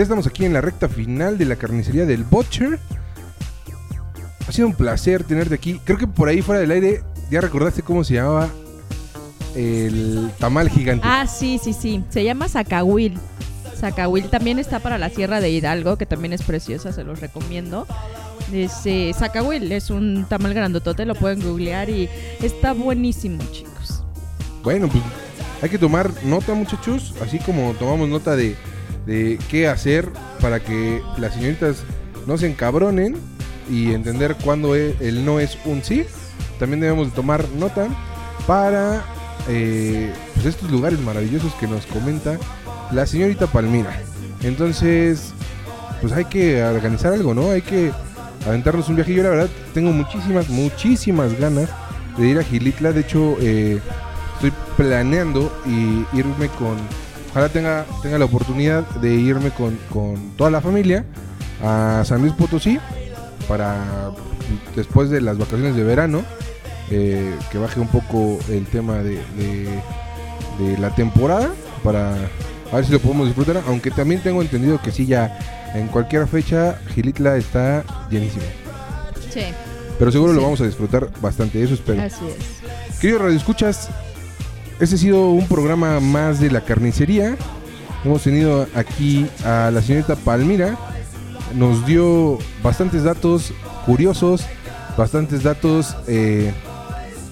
ya estamos aquí en la recta final de la carnicería del Butcher. Ha sido un placer tenerte aquí. Creo que por ahí fuera del aire ya recordaste cómo se llamaba el tamal gigante. Ah, sí, sí, sí. Se llama Zacahuil. Zacahuil también está para la Sierra de Hidalgo, que también es preciosa, se los recomiendo. Eh, Zacahuil es un tamal grandotote, lo pueden googlear y está buenísimo, chicos. Bueno, pues hay que tomar nota, muchachos, así como tomamos nota de, de qué hacer para que las señoritas no se encabronen y entender cuándo e- el no es un sí. También debemos de tomar nota para eh, pues estos lugares maravillosos que nos comenta la señorita Palmira. Entonces, pues hay que organizar algo, ¿no? Hay que aventarnos un viaje. Yo la verdad tengo muchísimas, muchísimas ganas de ir a Gilitla. De hecho, eh, estoy planeando y irme con. Ojalá tenga, tenga la oportunidad de irme con, con toda la familia a San Luis Potosí para después de las vacaciones de verano eh, que baje un poco el tema de, de- de la temporada para a ver si lo podemos disfrutar. Aunque también tengo entendido que sí, ya en cualquier fecha Gilitla está llenísimo. Sí, Pero seguro lo vamos a disfrutar bastante, eso espero. así es. Queridos Radio Escuchas, este ha sido un programa más de la carnicería. Hemos tenido aquí a la señorita Palmira. Nos dio bastantes datos curiosos, bastantes datos eh,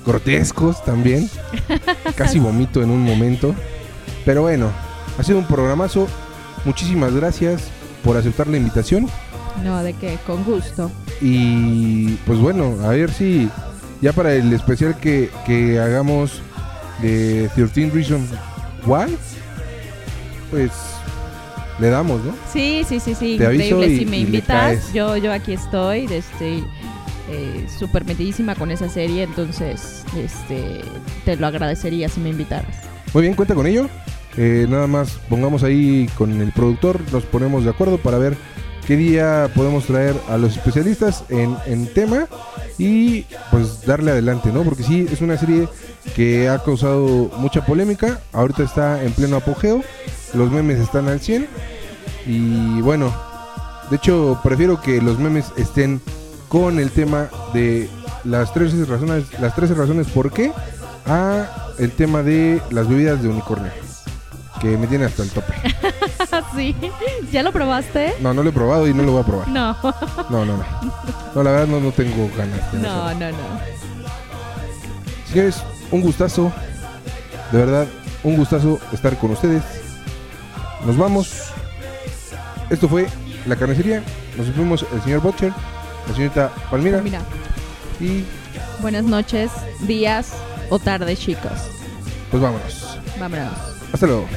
grotescos también. Casi vomito en un momento. Pero bueno, ha sido un programazo. Muchísimas gracias por aceptar la invitación. No, de que con gusto. Y pues bueno, a ver si ya para el especial que, que hagamos de 13 Reasons Why, pues le damos, ¿no? Sí, sí, sí, sí, Te increíble. y- si me invitas, yo, yo aquí estoy, estoy eh, súper metidísima con esa serie, entonces este, te lo agradecería si me invitaras. Muy bien, cuenta con ello. Eh, nada más pongamos ahí con el productor, nos ponemos de acuerdo para ver qué día podemos traer a los especialistas en, en tema y pues darle adelante, ¿no? Porque sí, es una serie que ha causado mucha polémica, ahorita está en pleno apogeo, los memes están al 100 y bueno, de hecho prefiero que los memes estén con el tema de las 13 razones, las 13 razones por qué a el tema de las bebidas de unicornio. Que me tiene hasta el tope. sí, ¿ya lo probaste? No, no lo he probado y no lo voy a probar. No, No, no, no. No, la verdad no, no tengo ganas. de no, no, no. Señores, un gustazo. De verdad, un gustazo estar con ustedes. Nos vamos. Esto fue La Carnicería. Nos fuimos el señor Butcher, la señorita Palmira Mira, y buenas noches, días o tardes, chicos. pues vámonos. Vámonos. Hasta luego.